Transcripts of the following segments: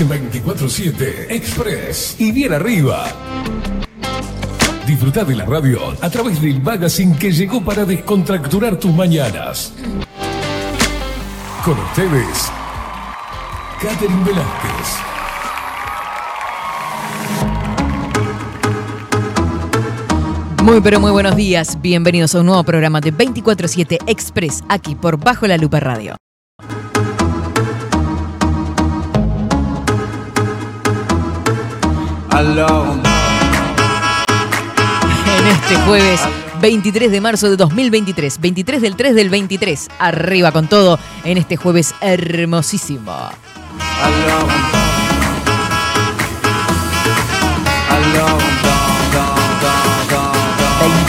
En 24-7 Express y bien arriba. Disfruta de la radio a través del magazine que llegó para descontracturar tus mañanas. Con ustedes, Catherine Velázquez. Muy pero muy buenos días, bienvenidos a un nuevo programa de 24-7 Express aquí por Bajo la Lupa Radio. En este jueves 23 de marzo de 2023, 23 del 3 del 23, arriba con todo en este jueves hermosísimo.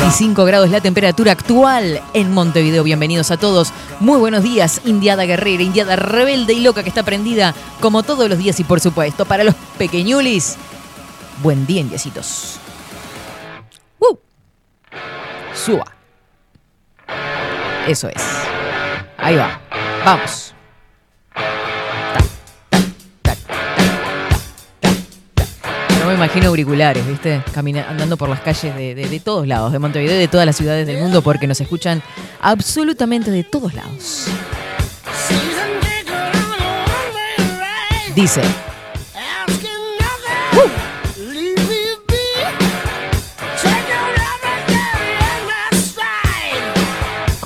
25 grados la temperatura actual en Montevideo. Bienvenidos a todos. Muy buenos días, Indiada Guerrera, Indiada rebelde y loca que está prendida como todos los días y por supuesto para los pequeñulis. Buen día, indiecitos. ¡Uh! Suba. Eso es. Ahí va. Vamos. No me imagino auriculares, ¿viste? Camina, andando por las calles de, de- de todos lados, de Montevideo de todas las ciudades del mundo, porque nos escuchan absolutamente de todos lados. Dice.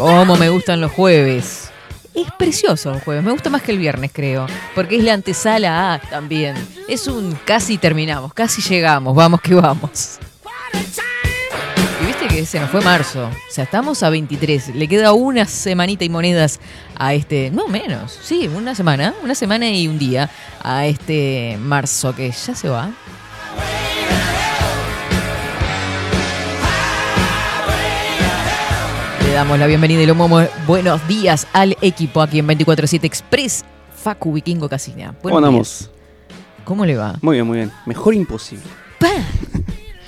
¿Cómo me gustan los jueves? Es precioso un jueves, me gusta más que el viernes creo, porque es la antesala A también. Es un casi terminamos, casi llegamos, vamos que vamos. Y viste que se nos fue marzo, o sea, estamos a 23, le queda una semanita y monedas a este, no menos, sí, una semana, una semana y un día a este marzo que ya se va. Damos la bienvenida y lo momo. Buenos días al equipo aquí en 24-7 Express. Facu Vikingo Casina. ¿Cómo andamos? ¿Cómo le va? Muy bien, muy bien. Mejor imposible. ¡Pa!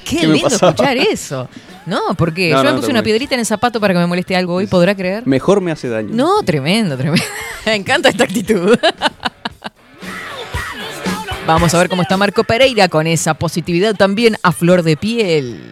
Qué, ¿Qué me lindo escuchar eso. No, porque No, yo no, me puse una piedrita en el zapato para que me moleste algo hoy, ¿podrá creer? Mejor me hace daño. No, tremendo, tremendo. Me encanta esta actitud. Vamos a ver cómo está Marco Pereira con esa positividad también a flor de piel.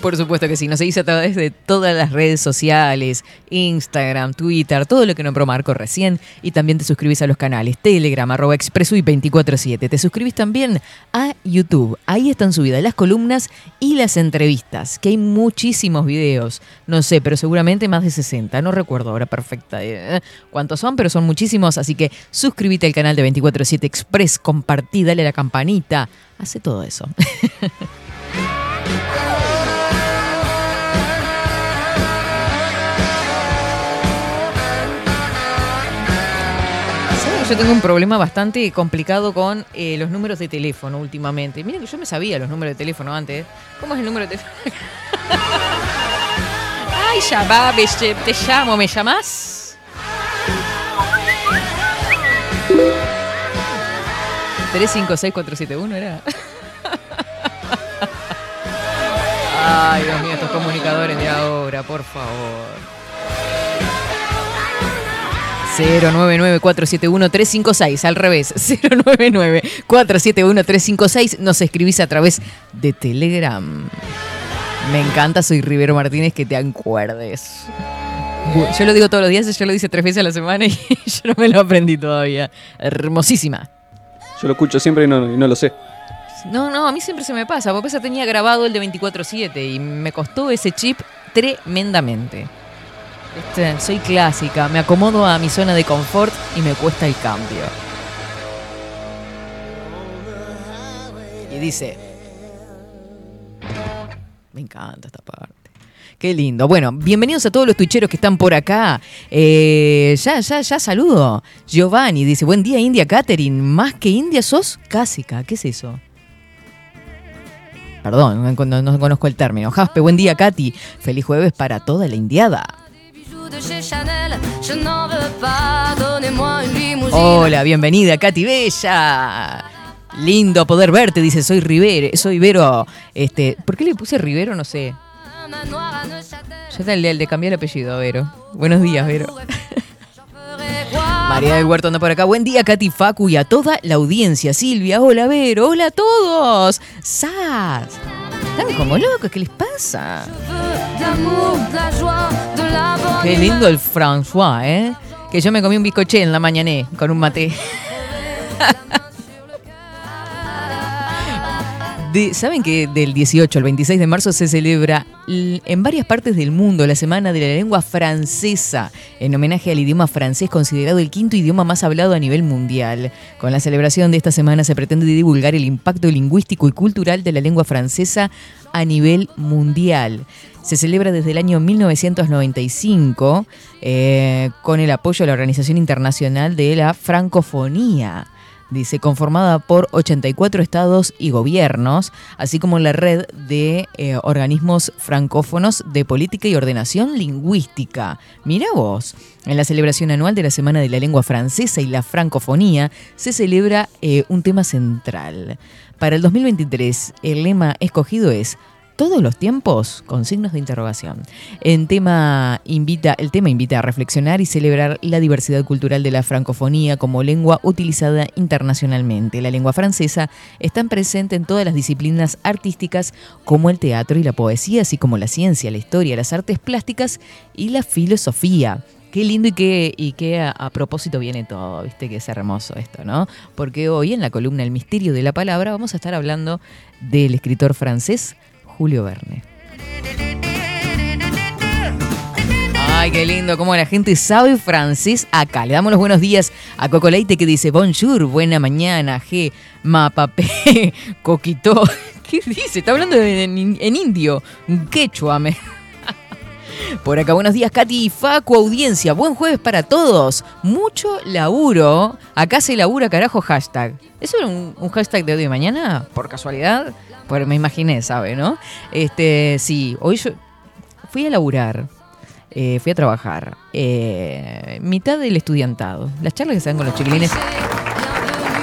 Por supuesto que sí, nos seguís a través de todas las redes sociales, Instagram, Twitter, todo lo que nombró Marco recién. Y también te suscribís a los canales Telegram, arroba expresui 247 Te suscribís también a YouTube. Ahí están subidas las columnas y las entrevistas, que hay muchísimos videos. No sé, pero seguramente más de 60. No recuerdo ahora perfecta eh, cuántos son, pero son muchísimos. Así que suscríbete al canal de 247 Express, compartí, dale a la campanita. Hace todo eso. Yo tengo un problema bastante complicado con eh, los números de teléfono últimamente. Miren que yo me sabía los números de teléfono antes. ¿Cómo es el número de teléfono? Ay, ya va, te llamo, ¿me llamás? 356471 era. Ay, Dios mío, estos comunicadores de ahora, por favor. 099-471-356, al revés, 099-471-356, nos escribís a través de Telegram. Me encanta, soy Rivero Martínez, que te acuerdes. Yo lo digo todos los días, yo lo dice tres veces a la semana y yo no me lo aprendí todavía. Hermosísima. Yo lo escucho siempre y no, y no lo sé. No, no, a mí siempre se me pasa, porque esa tenía grabado el de 24-7 y me costó ese chip tremendamente. Este, soy clásica, me acomodo a mi zona de confort y me cuesta el cambio. Y dice... Me encanta esta parte. Qué lindo. Bueno, bienvenidos a todos los tuicheros que están por acá. Eh, ya, ya, ya saludo. Giovanni dice, buen día India Catherine. Más que India sos cásica. ¿Qué es eso? Perdón, no, no- no conozco el término. Jaspe, buen día Katy. Feliz jueves para toda la indiada. Hola, bienvenida Katy Bella. Lindo poder verte, dice, soy Rivero, soy Vero. Este, ¿Por qué le puse Rivero? No sé. Manoir à Neuchâtel. Ya está el apellido, Vero. Buenos días, Vero. María del Huerto anda por acá. Buen día, Katy Facu y a toda la audiencia. Silvia, hola, Vero, hola a todos. Sas. Están como locos, ¿qué les pasa? Qué lindo el François, ¿eh? Que yo me comí un bizcoché en la mañané con un maté. ¿Saben que del 18 al 26 de marzo se celebra en varias partes del mundo la Semana de la Lengua Francesa, en homenaje al idioma francés considerado el quinto idioma más hablado a nivel mundial? Con la celebración de esta semana se pretende divulgar el impacto lingüístico y cultural de la lengua francesa a nivel mundial. Se celebra desde el año 1995 eh, con el apoyo de la Organización Internacional de la Francofonía dice, conformada por 84 estados y gobiernos, así como la red de eh, organismos francófonos de política y ordenación lingüística. Mira vos, en la celebración anual de la Semana de la Lengua Francesa y la Francofonía se celebra eh, un tema central. Para el 2023, el lema escogido es todos los tiempos con signos de interrogación. El tema invita a reflexionar y celebrar la diversidad cultural de la francofonía como lengua utilizada internacionalmente. La lengua francesa está presente en todas las disciplinas artísticas como el teatro y la poesía, así como la ciencia, la historia, las artes plásticas y la filosofía. Qué lindo y qué, a propósito viene todo, viste que es hermoso esto, ¿no? Porque hoy en la columna El misterio de la palabra vamos a estar hablando del escritor francés Julio Verne. Ay, qué lindo, cómo la gente sabe francés acá. Le damos los buenos días a Coco Leite que dice bonjour, buena mañana, G, ma, papé, coquito. ¿Qué dice? Está hablando en, en- en indio, quechua. me- Por acá, buenos días, Katy y Facu, audiencia. Buen jueves para todos. Mucho laburo. Acá se labura, carajo, hashtag. ¿Eso era un, hashtag de hoy de mañana? ¿Por casualidad? Pues me imaginé, ¿sabe, no? Este, sí, hoy yo fui a laburar. eh, fui a trabajar. eh, mitad del estudiantado. Las charlas que se dan con los chiquilines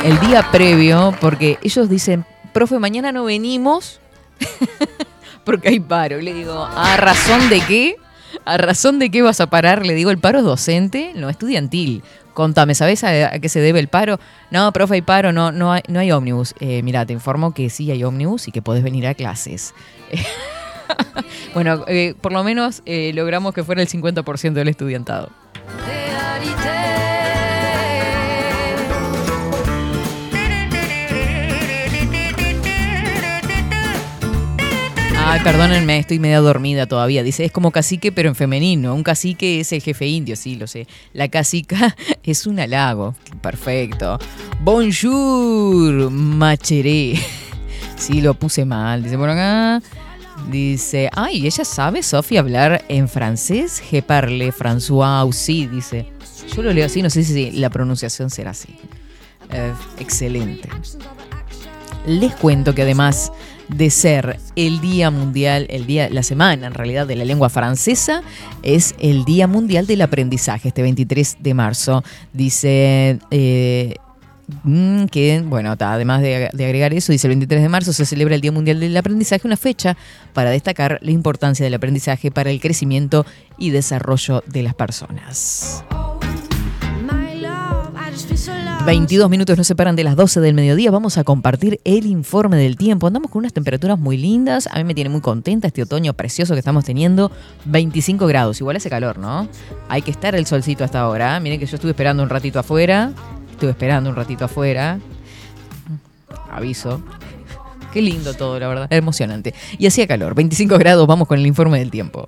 el día previo, porque ellos dicen, profe, mañana no venimos porque hay paro. Y le digo, ¿a razón de qué? ¿A razón de qué vas a parar? Le digo, el paro es docente, no estudiantil. Contame, ¿sabes a, qué se debe el paro? No, profe, hay paro, no, no, hay, no hay ómnibus. Eh, mira, te informo que sí hay ómnibus y que podés venir a clases. bueno, eh, por lo menos eh, logramos que fuera el 50% del estudiantado. Ay, perdónenme, estoy medio dormida todavía. Dice, es como cacique, pero en femenino. Un cacique es el jefe indio, sí, lo sé. La cacica es un halago. Perfecto. Bonjour, macheré. Sí, lo puse mal. Dice por acá. Dice, ay, ella sabe, Sofía, hablar en francés. Je parle François sí, dice. Yo lo leo así, no sé si la pronunciación será así. Eh, excelente. Les cuento que además de ser el Día Mundial, el día, la semana en realidad de la lengua francesa, es el Día Mundial del Aprendizaje, este 23 de marzo. Dice eh, mm, que, bueno, además de, de agregar eso, dice el 23 de marzo se celebra el Día Mundial del Aprendizaje, una fecha para destacar la importancia del aprendizaje para el crecimiento y desarrollo de las personas. 22 minutos nos separan de las 12 del mediodía. Vamos a compartir el informe del tiempo. Andamos con unas temperaturas muy lindas. A mí me tiene muy contenta este otoño precioso que estamos teniendo. 25 grados. Igual hace calor, ¿no? Hay que estar el solcito hasta ahora. Miren que yo estuve esperando un ratito afuera. Estuve esperando un ratito afuera. Aviso. Qué lindo todo, la verdad. Emocionante. Y hacía calor. 25 grados. Vamos con el informe del tiempo.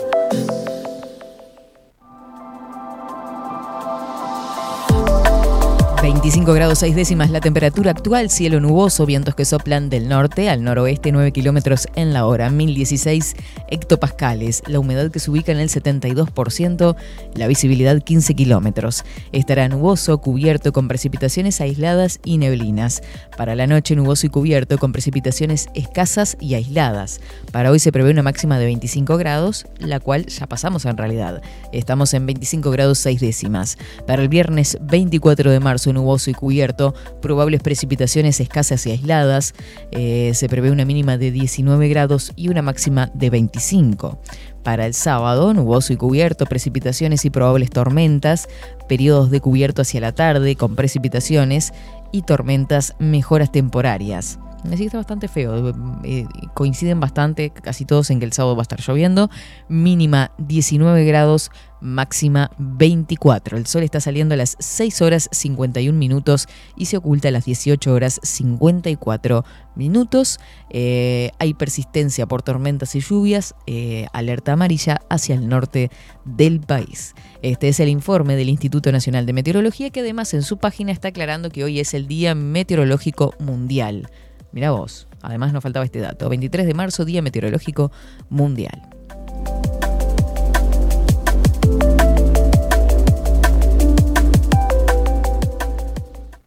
25 grados 6 décimas la temperatura actual, cielo nuboso, vientos que soplan del norte al noroeste 9 kilómetros en la hora, 1016 hectopascales, la humedad que se ubica en el 72%, la visibilidad 15 kilómetros. Estará nuboso, cubierto con precipitaciones aisladas y neblinas. Para la noche nuboso y cubierto con precipitaciones escasas y aisladas. Para hoy se prevé una máxima de 25 grados, la cual ya pasamos en realidad. Estamos en 25 grados 6 décimas. Para el viernes 24 de marzo nuboso y cubierto, probables precipitaciones escasas y aisladas. Eh, se prevé una mínima de 19 grados y una máxima de 25. Para el sábado, nuboso y cubierto, precipitaciones y probables tormentas, periodos de cubierto hacia la tarde con precipitaciones y tormentas mejoras temporarias. Así que está bastante feo. Eh, coinciden bastante, casi todos, en que el sábado va a estar lloviendo. Mínima 19 grados, máxima 24. El sol está saliendo a las 6 horas 51 minutos y se oculta a las 18 horas 54 minutos. Eh, hay persistencia por tormentas y lluvias, eh, alerta amarilla hacia el norte del país. Este es el informe del Instituto Nacional de Meteorología que además en su página está aclarando que hoy es el Día Meteorológico Mundial. Mira vos, además nos faltaba este dato. 23 de marzo, Día Meteorológico Mundial.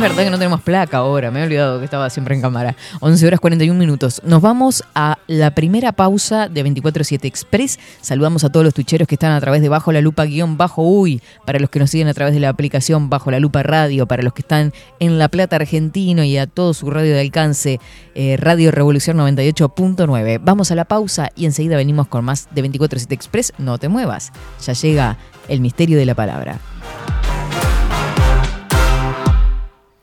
Es verdad que no tenemos placa ahora, me he olvidado que estaba siempre en cámara. 11 horas 41 minutos. Nos vamos a la primera pausa de 24-7 Express. Saludamos a todos los tucheros que están a través de Bajo la Lupa guion Bajo Uy, para los que nos siguen a través de la aplicación Bajo la Lupa Radio, para los que están en La Plata Argentino y a todo su radio de alcance, eh, Radio Revolución 98.9. Vamos a la pausa y enseguida venimos con más de 24-7 Express. No te muevas, ya llega el misterio de la palabra.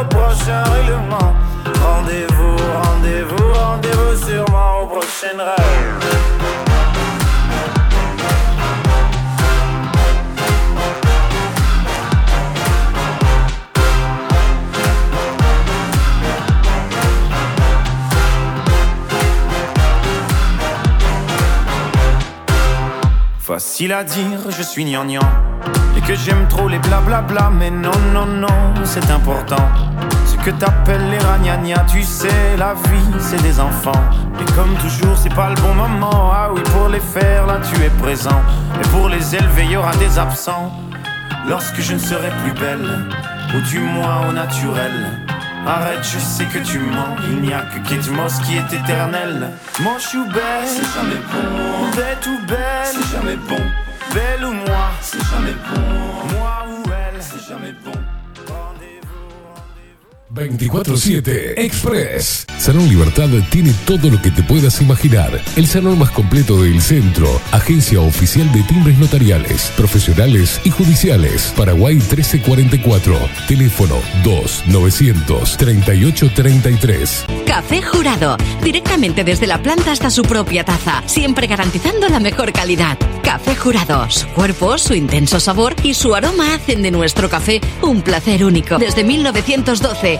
au prochain règlement. Rendez-vous, rendez-vous, rendez-vous sûrement au prochain rêve. Facile à dire, je suis gnangnan que j'aime trop les blablabla Mais non, non, non, c'est important Ce que t'appelles les ragnagnas Tu sais, la vie, c'est des enfants Et comme toujours, c'est pas le bon moment Ah oui, pour les faire, là, tu es présent Et pour les élever, y aura des absents Lorsque je ne serai plus belle Ou du moins au naturel Arrête, je sais que tu mens. Il n'y a que Kate Moss qui est éternel. Moche ou belle, c'est jamais bon. Bête ou belle, c'est jamais bon. Belle ou moi, c'est jamais bon. Moi ou elle, c'est jamais bon. 24-7 Express. Salón Libertad tiene todo lo que te puedas imaginar. El salón más completo del centro. Agencia oficial de timbres notariales, profesionales y judiciales. Paraguay 1344. Teléfono 2-938-33. Café Jurado. Directamente desde la planta hasta su propia taza. Siempre garantizando la mejor calidad. Café Jurado. Su cuerpo, su intenso sabor y su aroma hacen de nuestro café un placer único. Desde 1912.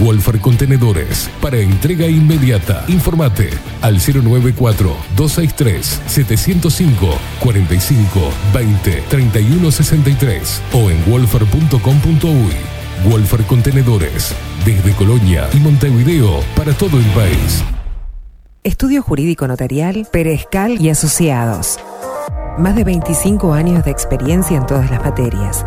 Wolfer Contenedores para entrega inmediata. Informate al 094-263-705 45 20 31 63 o en wolfer.com.uy. Wolfer Contenedores desde Colonia y Montevideo para todo el país. Estudio Jurídico Notarial, Perezcal y Asociados. Más de 25 años de experiencia en todas las materias,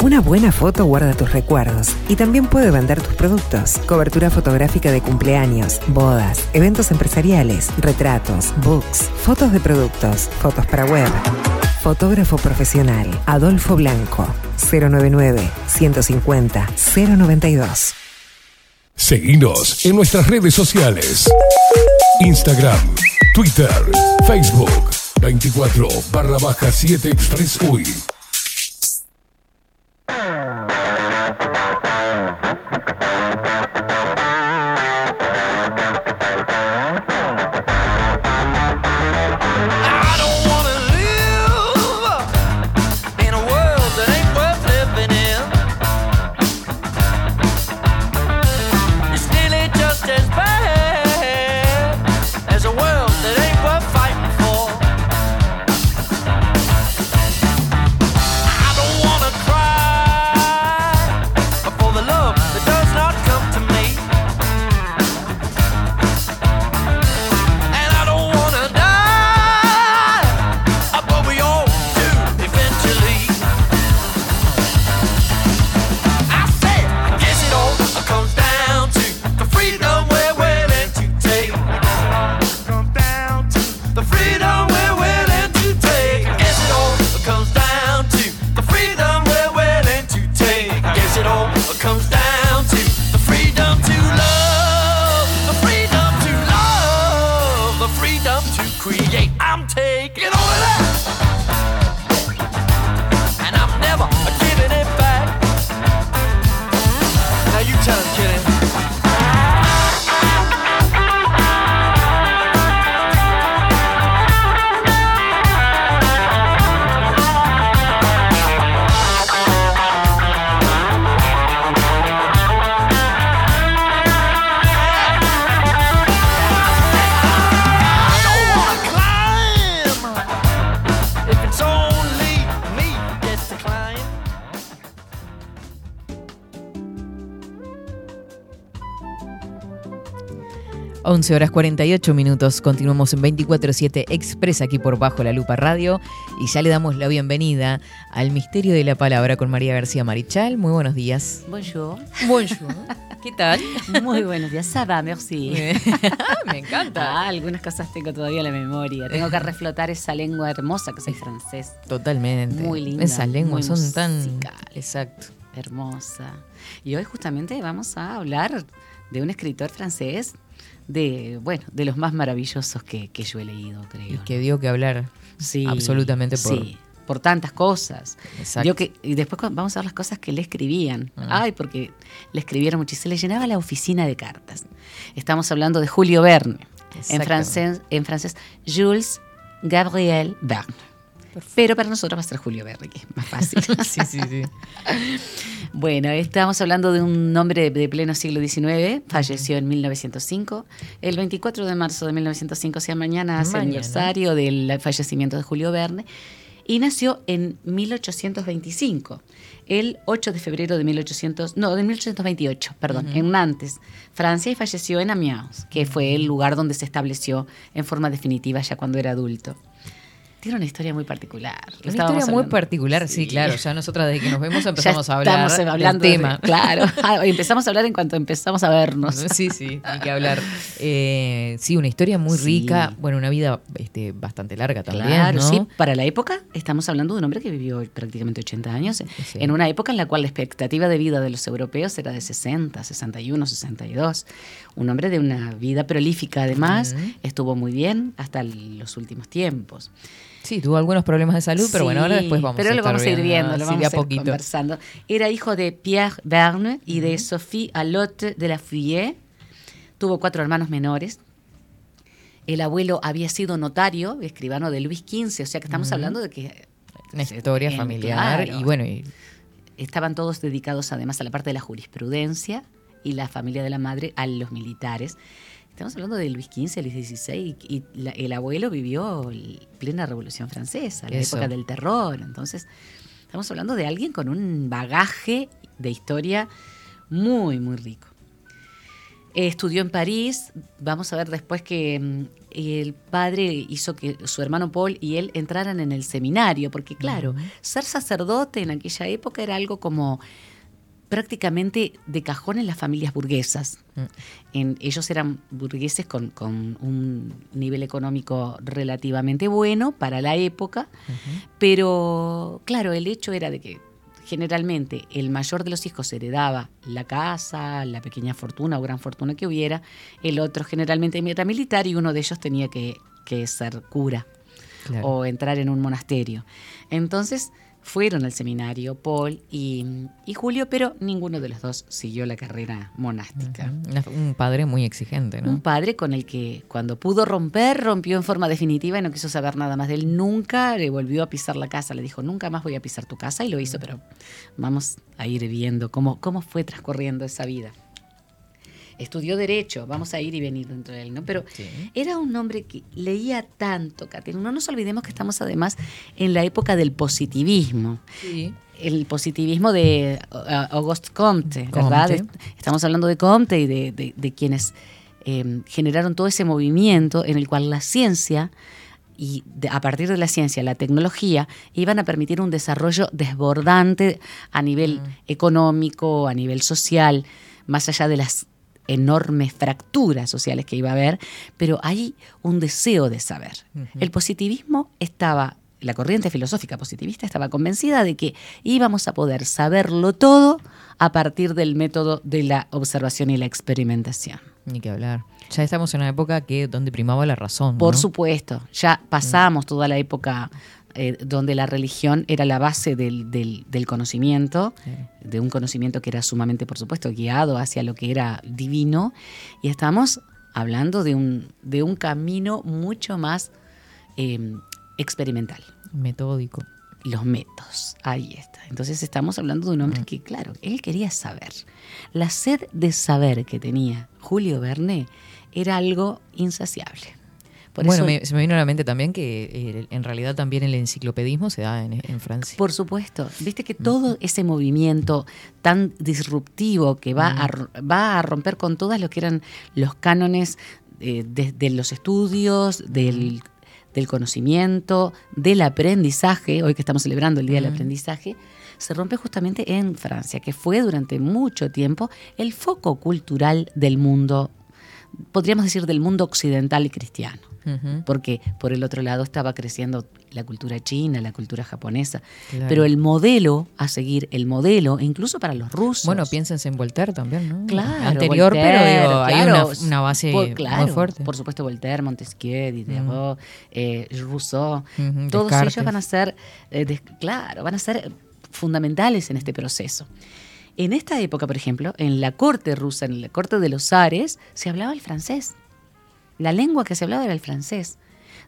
Una buena foto guarda tus recuerdos y también puede vender tus productos. Cobertura fotográfica de cumpleaños, bodas, eventos empresariales, retratos, books, fotos de productos, fotos para web. Fotógrafo profesional, Adolfo Blanco, 099 150 092. Seguinos en nuestras redes sociales. Instagram, Twitter, Facebook, 24 barra baja 7 Express UI. 11 horas 48 minutos. Continuamos en 24-7 Express aquí por Bajo la Lupa Radio. Y ya le damos la bienvenida al Misterio de la Palabra con María García Marichal. Muy buenos días. Bonjour. Bonjour. ¿Qué tal? Muy buenos días. Ça va, merci. Me encanta. Ah, algunas cosas tengo todavía en la memoria. Tengo que reflotar esa lengua hermosa que soy francés. Totalmente. Muy linda, Esas lenguas son tan. Exacto. Hermosa. Y hoy justamente vamos a hablar de un escritor francés de, bueno, de los más maravillosos que, que yo he leído, creo. Y que dio que hablar Sí, absolutamente por. sí, por tantas cosas. Exacto. Dio que, y después vamos a ver las cosas que le escribían. Ah. Ay, porque le escribieron se le llenaba la oficina de cartas. Estamos hablando de Julio Verne. En francés, en francés, Jules Gabriel Verne. Pero para nosotros va a ser Julio Verne, que es más fácil. sí, sí, sí. Bueno, estamos hablando de un hombre de pleno siglo XIX, falleció en 1905. El 24 de marzo de 1905, o sea, mañana hace aniversario del fallecimiento de Julio Verne. Y nació en 1825, el 8 de febrero de 1800, no, de 1828, perdón, en Nantes, Francia, y falleció en Amiens, que fue el lugar donde se estableció en forma definitiva ya cuando era adulto. Tiene una historia muy particular. Una historia muy particular, sí, claro. Ya nosotras desde que nos vemos Ya empezamos a hablar estamos hablando del de- tema. claro, Ah, empezamos a hablar en cuanto empezamos a vernos. Sí, sí, hay que hablar. Eh, sí, una historia muy Sí. rica, bueno, una vida este, bastante larga también, Claro, ¿no? sí. Para la época, estamos hablando de un hombre que vivió prácticamente 80 años, Sí. en una época en la cual la expectativa de vida de los europeos era de 60, 61, 62. Un hombre de una vida prolífica, además, Ujú. estuvo muy bien hasta los últimos tiempos. Sí, tuvo algunos problemas de salud, pero bueno, ahora Sí, después vamos pero a lo estar vamos a ir viendo, lo sí, vamos a ir poquito. conversando. Era hijo de Pierre Verne y de Sophie Alotte de la Fouillée. Tuvo cuatro hermanos menores. El abuelo había sido notario, escribano de Luis XV, o sea que estamos Ujú. hablando de que Una historia en- familiar claro. y bueno, y- estaban todos dedicados además a la parte de la jurisprudencia y la familia de la madre a los militares. Estamos hablando de Luis XV, Luis XVI, y, la- el abuelo vivió plena Revolución Francesa, la Eso. época del terror. Entonces, estamos hablando de alguien con un bagaje de historia muy, muy rico. Eh, Estudió en París. Vamos a ver después que mm, el padre hizo que su hermano Paul y él entraran en el seminario, porque claro, ser sacerdote en aquella época era algo como prácticamente de cajón en las familias burguesas. Mm. En- ellos eran burgueses con, con un nivel económico relativamente bueno para la época, pero claro, el hecho era de que generalmente el mayor de los hijos heredaba la casa, la pequeña fortuna o gran fortuna que hubiera, el otro generalmente era militar y uno de ellos tenía que, que ser cura claro. o entrar en un monasterio. Entonces fueron al seminario Paul y, y Julio, pero ninguno de los dos siguió la carrera monástica. Un padre muy exigente, ¿no? Un padre con el que cuando pudo romper, rompió en forma definitiva y no quiso saber nada más de él. Nunca le volvió a pisar la casa. Le dijo, nunca más voy a pisar tu casa y lo hizo, pero vamos a ir viendo cómo, cómo fue transcurriendo esa vida. Estudió Derecho, vamos a ir y venir dentro de él, ¿no? Pero Sí. era un hombre que leía tanto, Katy. No nos olvidemos que estamos además en la época del positivismo Sí. el positivismo de uh, Auguste Comte, ¿verdad? Comte. Estamos hablando de Comte y de, de- de quienes eh, generaron todo ese movimiento en el cual la ciencia y de- a partir de la ciencia, la tecnología, iban a permitir un desarrollo desbordante a nivel económico, a nivel social, más allá de las enormes fracturas sociales que iba a haber, pero hay un deseo de saber. El positivismo estaba, la corriente filosófica positivista estaba convencida de que íbamos a poder saberlo todo a partir del método de la observación y la experimentación. Ni que hablar. Ya estamos en una época que donde primaba la razón. Por ¿no? supuesto, ya pasamos toda la época eh, donde la religión era la base del, del- del conocimiento, de un conocimiento que era sumamente, por supuesto, guiado hacia lo que era divino, y estamos hablando de un, de un camino mucho más eh, experimental. Metódico. Los métodos, ahí está. Entonces estamos hablando de un Mm. hombre que, claro, él quería saber. La sed de saber que tenía Julio Verne era algo insaciable. Por bueno, me- se me vino a la mente también que eh, en realidad también el enciclopedismo se da en, en Francia. Por supuesto. Viste que todo ese movimiento tan disruptivo que va, a, ro- va a romper con todas lo que eran los cánones eh, de, de los estudios, del, del conocimiento, del aprendizaje, hoy que estamos celebrando el Día del Aprendizaje, se rompe justamente en Francia, que fue durante mucho tiempo el foco cultural del mundo, podríamos decir del mundo occidental y cristiano Porque por el otro lado estaba creciendo la cultura china, la cultura japonesa, Claro. pero el modelo a seguir, el modelo, incluso para los rusos. Bueno, piénsense en Voltaire también, ¿no? Claro, Anterior, Voltaire, pero digo, hay una, una base por- claro, muy fuerte. Por supuesto, Voltaire, Montesquieu, Diderot, eh, Rousseau, todos Descartes. ellos van a ser, eh, claro, van a ser fundamentales en este proceso. En esta época, por ejemplo, en la corte rusa, en la corte de los zares, se hablaba el francés. La lengua que se hablaba era el francés.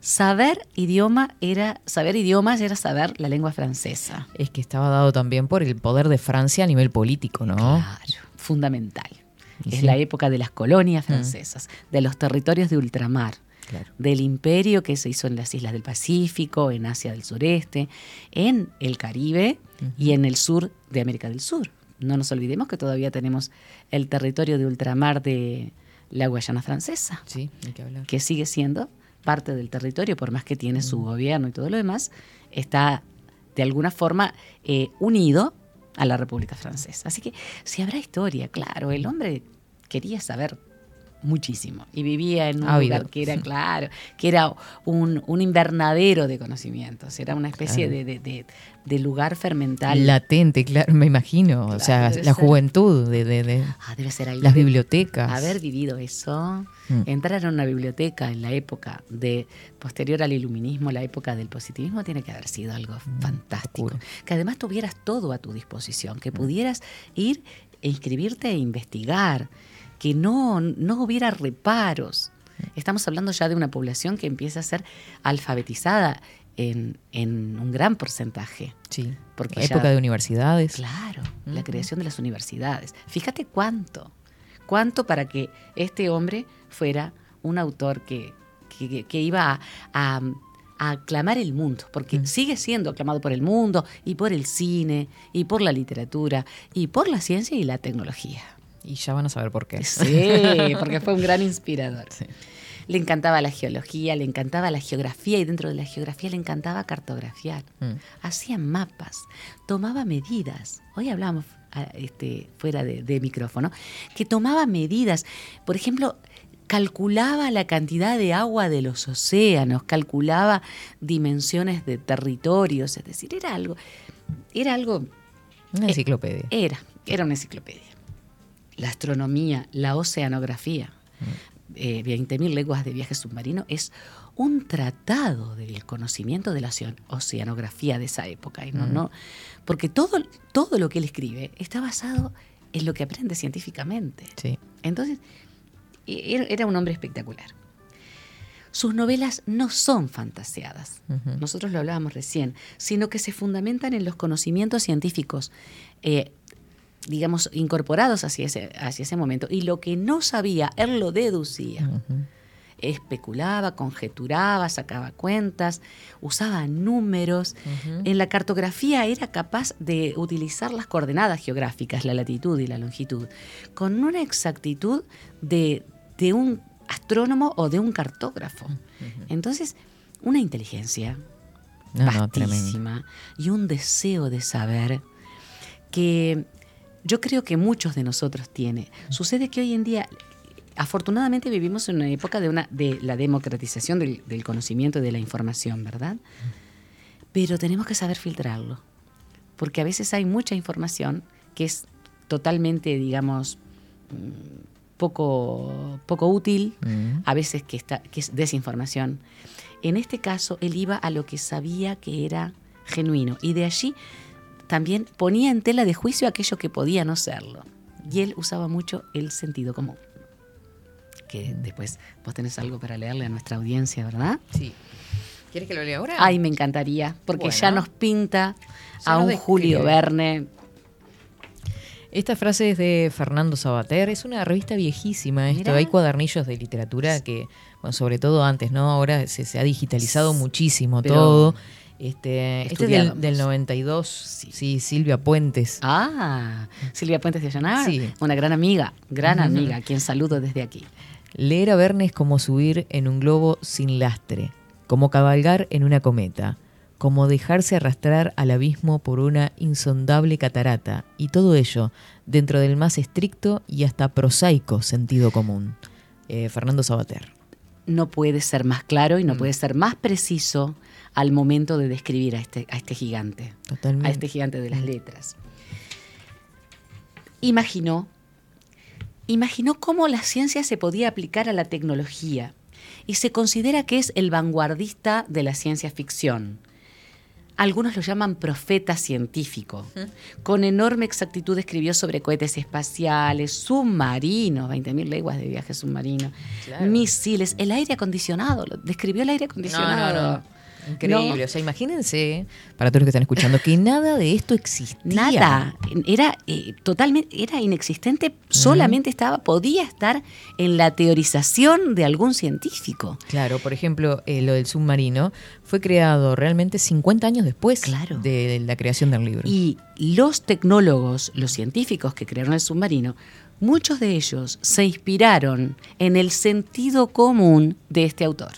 saber idioma era, saber idiomas era saber la lengua francesa. Es que estaba dado también por el poder de Francia a nivel político, ¿no? Claro, fundamental. Es la época de las colonias Mm. francesas, de los territorios de ultramar, Claro. del imperio que se hizo en las islas del Pacífico, en Asia del Sureste, en el Caribe y en el sur de América del Sur. No nos olvidemos que todavía tenemos el territorio de ultramar de la Guayana francesa, Sí, hay que hablar. que sigue siendo parte del territorio, por más que tiene su gobierno y todo lo demás, está de alguna forma eh, unido a la República Francesa. Así que si habrá historia, claro, el hombre quería saber muchísimo y vivía en un Ávido. lugar que era claro, que era un, un invernadero de conocimientos, era una especie Claro. de, de- de- de lugar fermental. Latente, claro, me imagino. o sea, la ser. juventud de, Ah, debe ser algo las bibliotecas. Haber vivido eso, Mm. entrar a una biblioteca en la época de posterior al iluminismo, la época del positivismo, tiene que haber sido algo fantástico. oscuro. Que además tuvieras todo a tu disposición, que pudieras ir e inscribirte e investigar, que no, no hubiera reparos. Estamos hablando ya de una población que empieza a ser alfabetizada en, en un gran porcentaje. Sí. Porque La época ya- de universidades. Claro, la creación de las universidades. Fíjate cuánto, cuánto para que este hombre fuera un autor que, que- que iba a, a- a aclamar el mundo, porque Mm. sigue siendo aclamado por el mundo y por el cine y por la literatura y por la ciencia y la tecnología. Y ya van a saber por qué. Sí, porque fue un gran inspirador. Sí. Le encantaba la geología, le encantaba la geografía y dentro de la geografía le encantaba cartografiar. Mm. Hacía mapas, tomaba medidas. Hoy hablamos ah, este, fuera de, de micrófono, que tomaba medidas. Por ejemplo, calculaba la cantidad de agua de los océanos, calculaba dimensiones de territorios, es decir, era algo, era algo Una enciclopedia. era, era una enciclopedia. La astronomía, la oceanografía, eh, 20.000 leguas de viaje submarino, es un tratado del conocimiento de la ocean- oceanografía de esa época. y no, Mm. no- porque todo, todo lo que él escribe está basado en lo que aprende científicamente. Sí. Entonces, e- era un hombre espectacular. Sus novelas no son fantaseadas, nosotros lo hablábamos recién, sino que se fundamentan en los conocimientos científicos, eh, digamos, incorporados hacia ese, hacia ese momento. Y lo que no sabía, él lo deducía. Especulaba, conjeturaba, sacaba cuentas, usaba números. En la cartografía era capaz de utilizar las coordenadas geográficas, la latitud y la longitud, con una exactitud de, de un astrónomo o de un cartógrafo. Entonces, una inteligencia No, vastísima y un deseo de saber que yo creo que muchos de nosotros tiene. Sucede que hoy en día, afortunadamente vivimos en una época de, una, de la democratización del, del conocimiento y de la información, ¿verdad? Pero tenemos que saber filtrarlo, porque a veces hay mucha información que es totalmente, digamos, mm, poco, poco útil, Mm. a veces que, está, que es desinformación. En este caso, él iba a lo que sabía que era genuino y de allí también ponía en tela de juicio aquello que podía no serlo. Y él usaba mucho el sentido común. Que después vos tenés algo para leerle a nuestra audiencia, ¿verdad? Sí. ¿Quieres que lo lea ahora? Ay, me encantaría, porque Bueno. ya nos pinta Ya a nos un describe. Julio Verne. Esta frase es de Fernando Sabater, es una revista viejísima esto, Mirá. hay cuadernillos de literatura que, bueno, sobre todo antes, ¿no? Ahora se, se ha digitalizado muchísimo Pero todo. Este, este es del, estudiábamos. del 92, Sí. sí. Silvia Puentes. Ah, Silvia Puentes de Allanar, Sí. una gran amiga, gran amiga, a quien saludo desde aquí. Leer a Verne es como subir en un globo sin lastre, como cabalgar en una cometa, como dejarse arrastrar al abismo por una insondable catarata, y todo ello dentro del más estricto y hasta prosaico sentido común. Eh, Fernando Sabater. no puede ser más claro y no Mm. puede ser más preciso al momento de describir a este, a este gigante, Totalmente. a este gigante de las letras. Imaginó, imaginó cómo la ciencia se podía aplicar a la tecnología y se considera que es el vanguardista de la ciencia ficción. Algunos lo llaman profeta científico. Con enorme exactitud escribió sobre cohetes espaciales, submarinos, 20.000 leguas de viaje submarino, misiles, el aire acondicionado. Describió el aire acondicionado. no. Increíble. O sea, imagínense, para todos los que están escuchando, que nada de esto existía. Nada, era eh, totalmente, era inexistente, solamente estaba, podía estar en la teorización de algún científico. Claro, por ejemplo, eh, lo del submarino fue creado realmente 50 años después Claro. de la creación del libro. Y los tecnólogos, los científicos que crearon el submarino, muchos de ellos se inspiraron en el sentido común de este autor.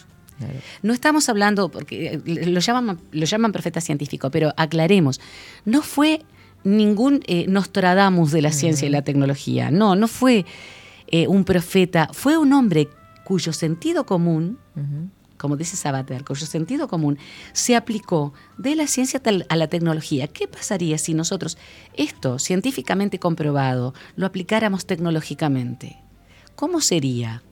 Claro. No estamos hablando, porque eh, lo llaman, lo llaman profeta científico, pero aclaremos, no fue ningún eh, Nostradamus de la ciencia y la tecnología, no, no fue eh, un profeta, fue un hombre cuyo sentido común, como dice Sabater, cuyo sentido común se aplicó de la ciencia a la tecnología. ¿Qué pasaría si nosotros esto, científicamente comprobado, lo aplicáramos tecnológicamente? ¿Cómo sería?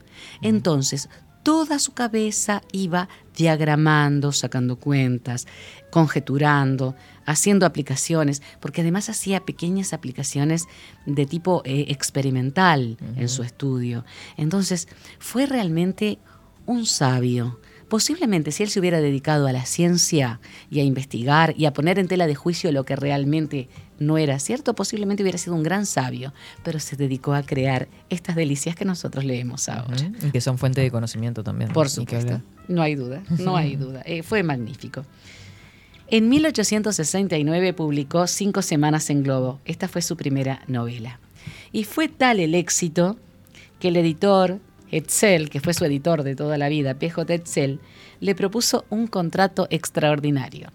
Entonces, toda su cabeza iba diagramando, sacando cuentas, conjeturando, haciendo aplicaciones, porque además hacía pequeñas aplicaciones de tipo eh, experimental en su estudio. Entonces, fue realmente un sabio. Posiblemente si él se hubiera dedicado a la ciencia y a investigar y a poner en tela de juicio lo que realmente no era cierto, posiblemente hubiera sido un gran sabio, pero se dedicó a crear estas delicias que nosotros leemos ahora. Y que son fuente de conocimiento también. Por supuesto, no hay duda, no hay duda. Eh, fue magnífico. En 1869 publicó Cinco Semanas en Globo. Esta fue su primera novela. Y fue tal el éxito que el editor Etzel, que fue su editor de toda la vida, PJ Etzel, le propuso un contrato extraordinario.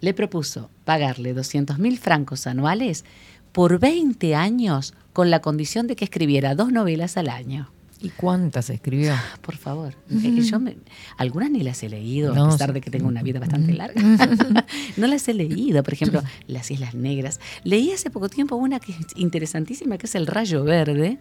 Le propuso pagarle 200 mil francos anuales por 20 años con la condición de que escribiera dos novelas al año. ¿Y cuántas escribió? Por favor. Eh, Yo me- algunas ni las he leído, No, a pesar de que tengo una vida bastante larga. no las he leído. Por ejemplo, Las Islas Negras. Leí hace poco tiempo una que es interesantísima, que es El Rayo Verde,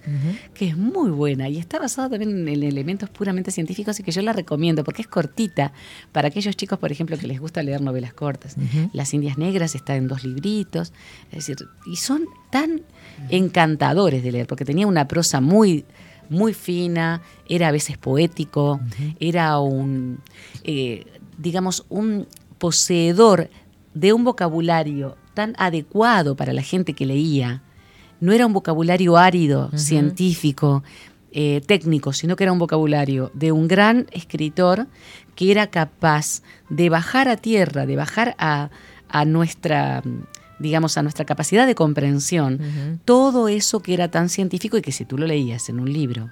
que es muy buena y está basada también en elementos puramente científicos y que yo la recomiendo porque es cortita para aquellos chicos, por ejemplo, que les gusta leer novelas cortas. Las Indias Negras está en dos libritos. Es decir, y son tan encantadores de leer porque tenía una prosa muy muy fina, era a veces poético, era un, eh, digamos, un poseedor de un vocabulario tan adecuado para la gente que leía. No era un vocabulario árido, científico, eh, técnico, sino que era un vocabulario de un gran escritor que era capaz de bajar a tierra, de bajar a, a nuestra digamos, a nuestra capacidad de comprensión, todo eso que era tan científico y que si tú lo leías en un libro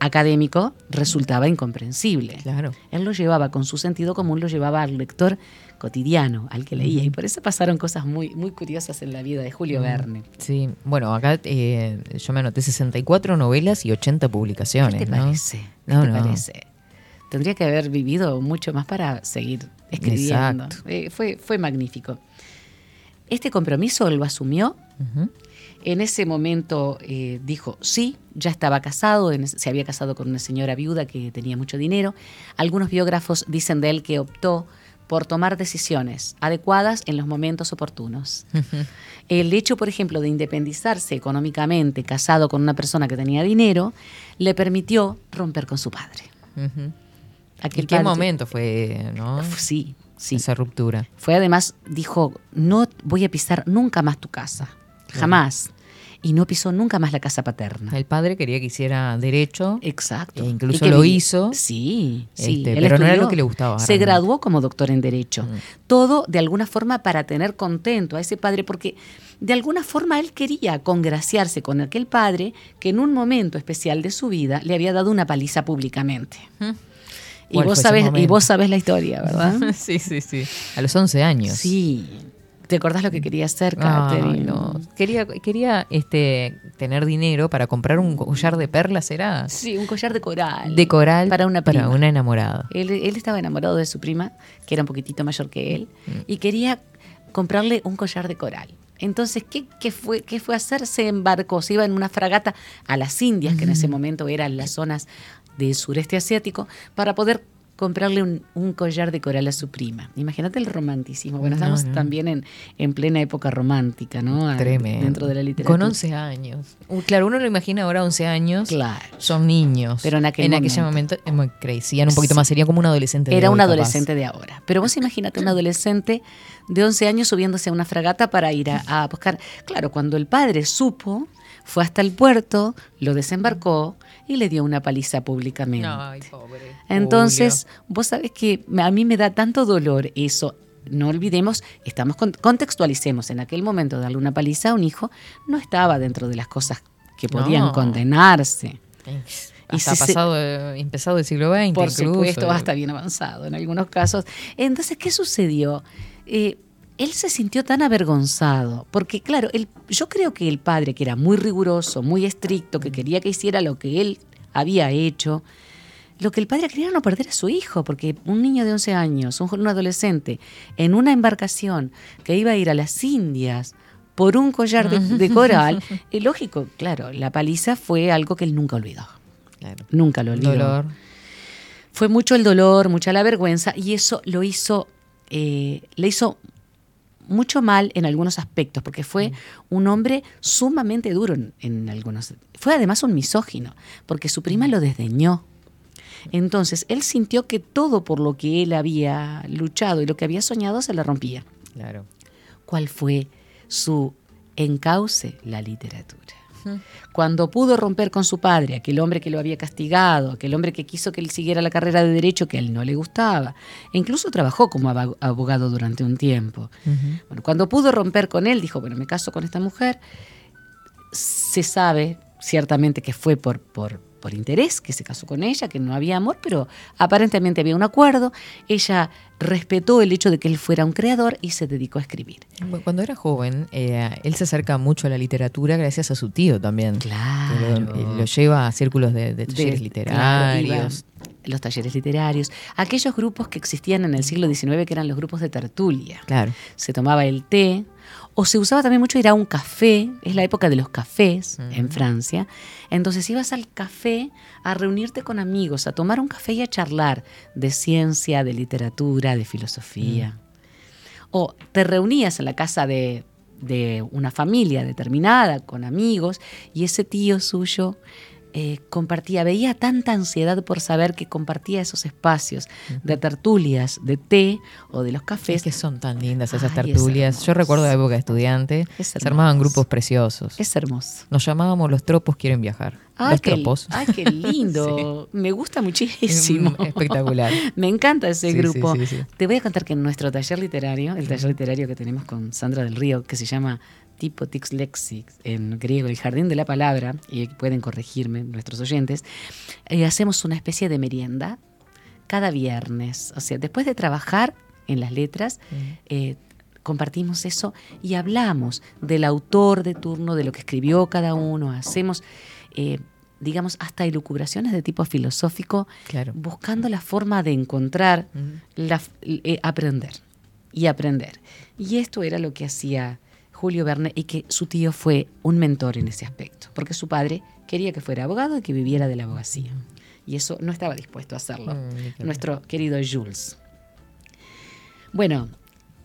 académico resultaba incomprensible. Claro. Él lo llevaba con su sentido común, lo llevaba al lector cotidiano, al que leía. Y por eso pasaron cosas muy, muy curiosas en la vida de Julio Verne. Sí, bueno, acá eh, yo me anoté 64 novelas y 80 publicaciones. ¿Qué te ¿no? parece? ¿Qué No, te no. parece? Tendría que haber vivido mucho más para seguir escribiendo. Eh, fue, fue magnífico. Este compromiso él lo asumió. En ese momento eh, dijo sí, ya estaba casado, en- se había casado con una señora viuda que tenía mucho dinero. Algunos biógrafos dicen de él que optó por tomar decisiones adecuadas en los momentos oportunos. El hecho, por ejemplo, de independizarse económicamente, casado con una persona que tenía dinero, le permitió romper con su padre. Ujú. Aquel ¿En qué padre- momento fue, no? Sí, sí. Esa ruptura. Fue además, dijo, no voy a pisar nunca más tu casa, jamás. Y no pisó nunca más la casa paterna. El padre quería que hiciera derecho. Exacto. E incluso lo vi- hizo. Sí, sí. Este, pero no era lo que le gustaba, Se realmente. graduó como doctor en Derecho. Mm. Todo de alguna forma para tener contento a ese padre, porque de alguna forma él quería congraciarse con aquel padre que en un momento especial de su vida le había dado una paliza públicamente. Y ¿Cuál vos, sabés, y vos sabés la historia, ¿verdad? sí, sí, sí. A los 11 años. sí. ¿Te acordás lo que quería hacer, no. Quería, quería este, tener dinero para comprar un collar de perlas, ¿era? Sí, un collar de coral. De coral Para una para prima. una enamorada. Él, él estaba enamorado de su prima, que era un poquitito mayor que él, Mm. y quería comprarle un collar de coral. Entonces, ¿qué, qué fue, ¿qué fue hacer? Se embarcó, se iba en una fragata a las Indias, que en ese momento eran las zonas del sureste asiático, para poder comprarle un, un collar de coral a su prima. Imagínate el romanticismo. Bueno, No, estamos no. también en, en plena época romántica, ¿no? Tremendo. Dentro de la literatura. Con 11 años. Claro, uno lo imagina ahora 11 años. Claro. Son niños. Pero en aquel aquel momento es muy crecían un poquito más. Sería como un adolescente. de Era hoy, un capaz. adolescente de ahora. Pero vos imagínate un adolescente de 11 años subiéndose a una fragata para ir a, a buscar. Claro, cuando el padre supo, fue hasta el puerto, lo desembarcó y le dio una paliza públicamente. Ay, pobre. Entonces, vos sabés que a mí me da tanto dolor eso. No olvidemos, estamos con- contextualicemos, en aquel momento darle una paliza a un hijo no estaba dentro de las cosas que podían No. condenarse. Julio. Y Hasta si pasado, eh, empezado el siglo XX. Por incluso. supuesto, hasta bien avanzado en algunos casos. Entonces, ¿qué sucedió? Eh, él se sintió tan avergonzado, porque claro, él- yo creo que el padre, que era muy riguroso, muy estricto, que quería que hiciera lo que él había hecho, lo que el padre quería era no perder a su hijo, porque un niño de 11 años, un, un adolescente, en una embarcación que iba a ir a las Indias por un collar de, de coral, es lógico, claro, la paliza fue algo que él nunca olvidó. Claro. Nunca lo olvidó Dolor. fue mucho el dolor, mucha la vergüenza y eso lo hizo, eh, le hizo mucho mal en algunos aspectos, porque fue un hombre sumamente duro en, en algunos. Fue además un misógino, porque su prima lo desdeñó. Entonces él sintió que todo por lo que él había luchado y lo que había soñado se le rompía. Claro. ¿Cuál fue su encauce? La literatura. Cuando pudo romper con su padre, aquel hombre que lo había castigado, aquel hombre que quiso que él siguiera la carrera de derecho que a él no le gustaba, e incluso trabajó como abogado durante un tiempo. Bueno, cuando pudo romper con él, dijo, bueno, me caso con esta mujer. Se sabe ciertamente que fue por, por, por interés que se casó con ella, que no había amor, pero aparentemente había un acuerdo. Ella respetó el hecho de que él fuera un creador y se dedicó a escribir. Cuando era joven, eh, él se acerca mucho a la literatura gracias a su tío también. Claro. Lo, eh, lo lleva a círculos de, de talleres De- literarios. claro, los talleres literarios, aquellos grupos que existían en el siglo XIX que eran los grupos de tertulia. Claro. Se tomaba el té, o se usaba también mucho ir a un café, es la época de los cafés en Francia. Entonces ibas al café a reunirte con amigos, a tomar un café y a charlar de ciencia, de literatura, de filosofía. O te reunías en la casa de, de una familia determinada, con amigos, y ese tío suyo eh, compartía, veía tanta ansiedad por saber que compartía esos espacios de tertulias, de té o de los Es cafés. que son tan lindas esas Ay, es tertulias. Yo recuerdo la época de estudiante. Es Se armaban grupos preciosos. Es hermoso. Nos llamábamos Los Tropos Quieren Viajar. Los qué, Tropos. ay, qué lindo. Me gusta muchísimo. Espectacular. Me encanta ese Sí, grupo. sí. Te voy a contar que en nuestro taller literario, el taller literario que tenemos con Sandra del Río, que se llama Tipo Tix Lexix, en griego, el jardín de la palabra, y pueden corregirme nuestros oyentes, eh, hacemos una especie de merienda cada viernes. O sea, después de trabajar en las letras, eh, compartimos eso y hablamos del autor de turno, de lo que escribió cada uno, hacemos, eh, digamos, hasta elucubraciones de tipo filosófico, Claro. buscando la forma de encontrar, la, eh, aprender y aprender. Y esto era lo que hacía Julio Verne y que su tío fue un mentor en ese aspecto, porque su padre quería que fuera abogado y que viviera de la abogacía. Y eso no estaba dispuesto a hacerlo Mm, nuestro querido Jules. Bueno,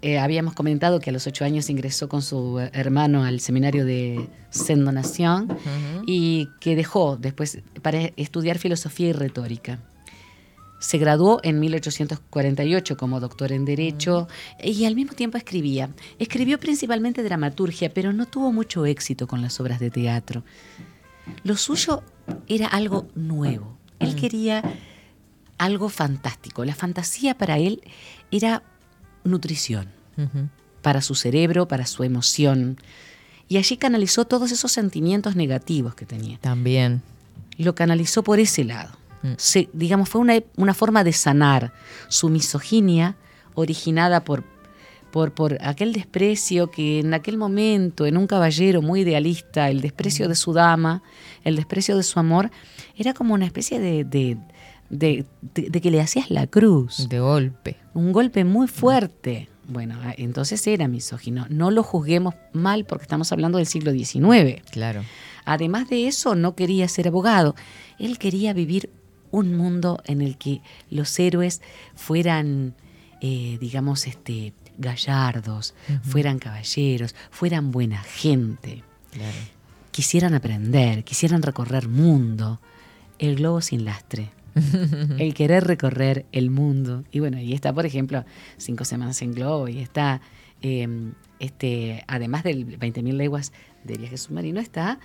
eh, habíamos comentado que a los ocho años ingresó con su hermano al seminario de Saint Donation y que dejó después para estudiar filosofía y retórica. Se graduó en 1848 como doctor en Derecho y al mismo tiempo escribía. Escribió principalmente dramaturgia, pero no tuvo mucho éxito con las obras de teatro. Lo suyo era algo nuevo. Él quería algo fantástico. La fantasía para él era nutrición para su cerebro, para su emoción. Y allí canalizó todos esos sentimientos negativos que tenía. También. Lo canalizó por ese lado. Mm. Se- digamos, fue una, una forma de sanar su misoginia originada por, por, por aquel desprecio que en aquel momento, en un caballero muy idealista, el desprecio de su dama, el desprecio de su amor, era como una especie de, de, de- de- de que le hacías la cruz De golpe. un golpe muy fuerte. Bueno, ah, entonces era misógino. No lo juzguemos mal porque estamos hablando del siglo XIX. Claro. Además de eso, no quería ser abogado. Él quería vivir un mundo en el que los héroes fueran, eh, digamos, este, gallardos, fueran caballeros, fueran buena gente, quisieran aprender, quisieran recorrer mundo, el globo sin lastre. el querer recorrer el mundo. Y bueno, y está, por ejemplo, Cinco Semanas en Globo, y está, eh, este, además del 20.000 leguas de viaje submarino, está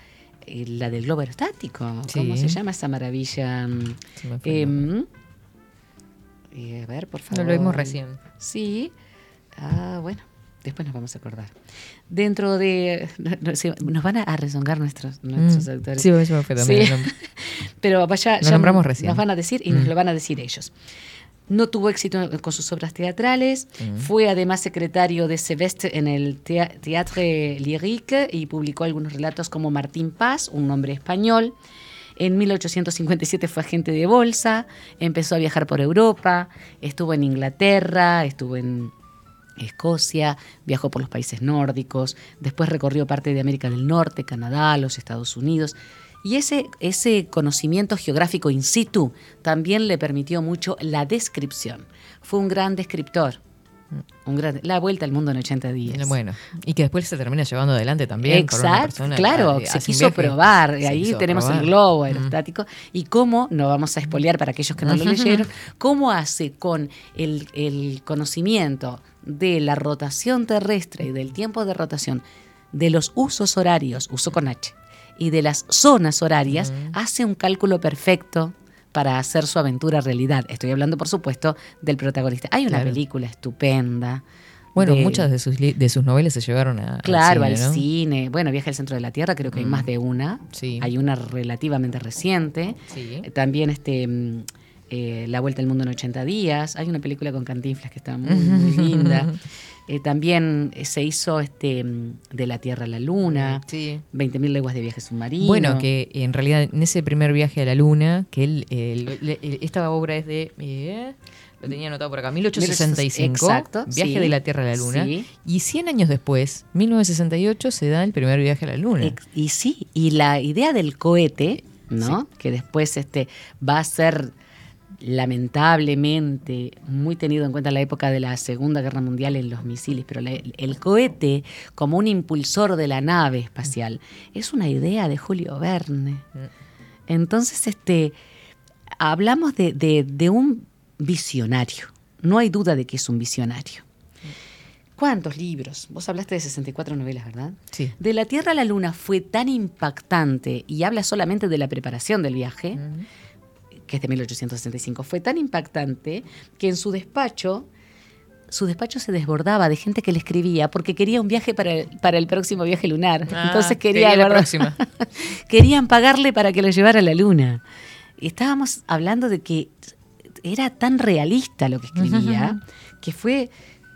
la del globo aerostático. ¿Cómo Sí. se llama esa maravilla? Em, eh, a ver, por favor. No lo vimos recién. Sí. Ah, bueno. Después nos vamos a acordar. Dentro de. no, no, sí, nos van a, rezongar nuestros, nuestros Mm. autores. Sí, se me fue también. Pero vaya, Lo nombramos recién. nos van a decir y nos Mm. lo van a decir ellos. No tuvo éxito con sus obras teatrales. Fue además secretario de Seveste en el Théâtre Lyrique y publicó algunos relatos como Martín Paz, un nombre español. En 1857 fue agente de bolsa, empezó a viajar por Europa, estuvo en Inglaterra, estuvo en Escocia, viajó por los países nórdicos, después recorrió parte de América del Norte, Canadá, los Estados Unidos. Y ese, ese conocimiento geográfico in situ también le permitió mucho la descripción. Fue un gran descriptor. Un gran, la vuelta al mundo en 80 días. Bueno, y que después se termina llevando adelante también. Exacto, claro, se quiso viaje. probar. Se Ahí quiso tenemos probar. el globo Mm. aerostático. Y cómo, no vamos a espolear para aquellos que no lo leyeron, cómo hace con el, el conocimiento de la rotación terrestre y del tiempo de rotación, de los usos horarios, uso con H, y de las zonas horarias, hace un cálculo perfecto para hacer su aventura realidad. Estoy hablando, por supuesto, del protagonista. Hay una Claro. película estupenda. Bueno, de- muchas de sus, de sus novelas se llevaron a, Claro, al al cine, cine, ¿no? Bueno, Viaje al centro de la Tierra, creo que hay Mm. más de una. Sí. Hay una relativamente reciente. Sí. Eh, También este mm, eh, La Vuelta al Mundo en 80 días. Hay una película con Cantinflas que está muy, muy linda. Eh, también eh, se hizo este mm, De la Tierra a la Luna. Sí. 20.000 leguas de viaje submarino. Bueno, que en realidad en ese primer viaje a la luna, que él, el- esta obra es de, eh, lo tenía anotado por acá, 1865, Exacto, viaje sí, de la Tierra a la Luna, sí. y 100 años después, 1968, se da el primer viaje a la Luna. Y sí, y la idea del cohete, ¿no? Que después este, va a ser lamentablemente muy tenido en cuenta en la época de la Segunda Guerra Mundial en los misiles, pero la- el cohete como un impulsor de la nave espacial es una idea de Julio Verne. Entonces, este, hablamos de, de- de un visionario. No hay duda de que es un visionario. ¿Cuántos libros? Vos hablaste de 64 novelas, ¿verdad? Sí. De la Tierra a la Luna fue tan impactante y habla solamente de la preparación del viaje, que es de 1865, fue tan impactante que en su despacho, su despacho se desbordaba de gente que le escribía porque quería un viaje para el, para el próximo viaje lunar. Ah, Entonces quería, quería la próxima. querían pagarle para que lo llevara a la luna. Y estábamos hablando de que era tan realista lo que escribía que fue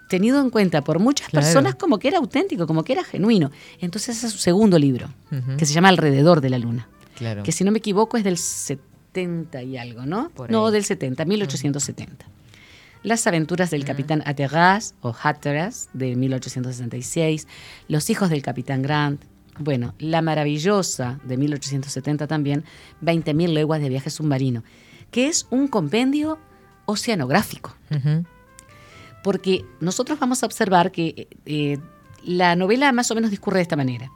tenido en cuenta por muchas Claro. personas como que era auténtico, como que era genuino. Entonces ese es su segundo libro, que se llama Alrededor de la Luna, Claro. que si no me equivoco es del 70 y algo, ¿no? Por No, del 70, 1870. Las aventuras del capitán Hatteras o Hatteras de 1866, Los hijos del capitán Grant, bueno, La maravillosa de 1870 también, 20.000 leguas de viaje submarino, que es un compendio oceanográfico. Porque nosotros vamos a observar que eh, la novela más o menos discurre de esta manera.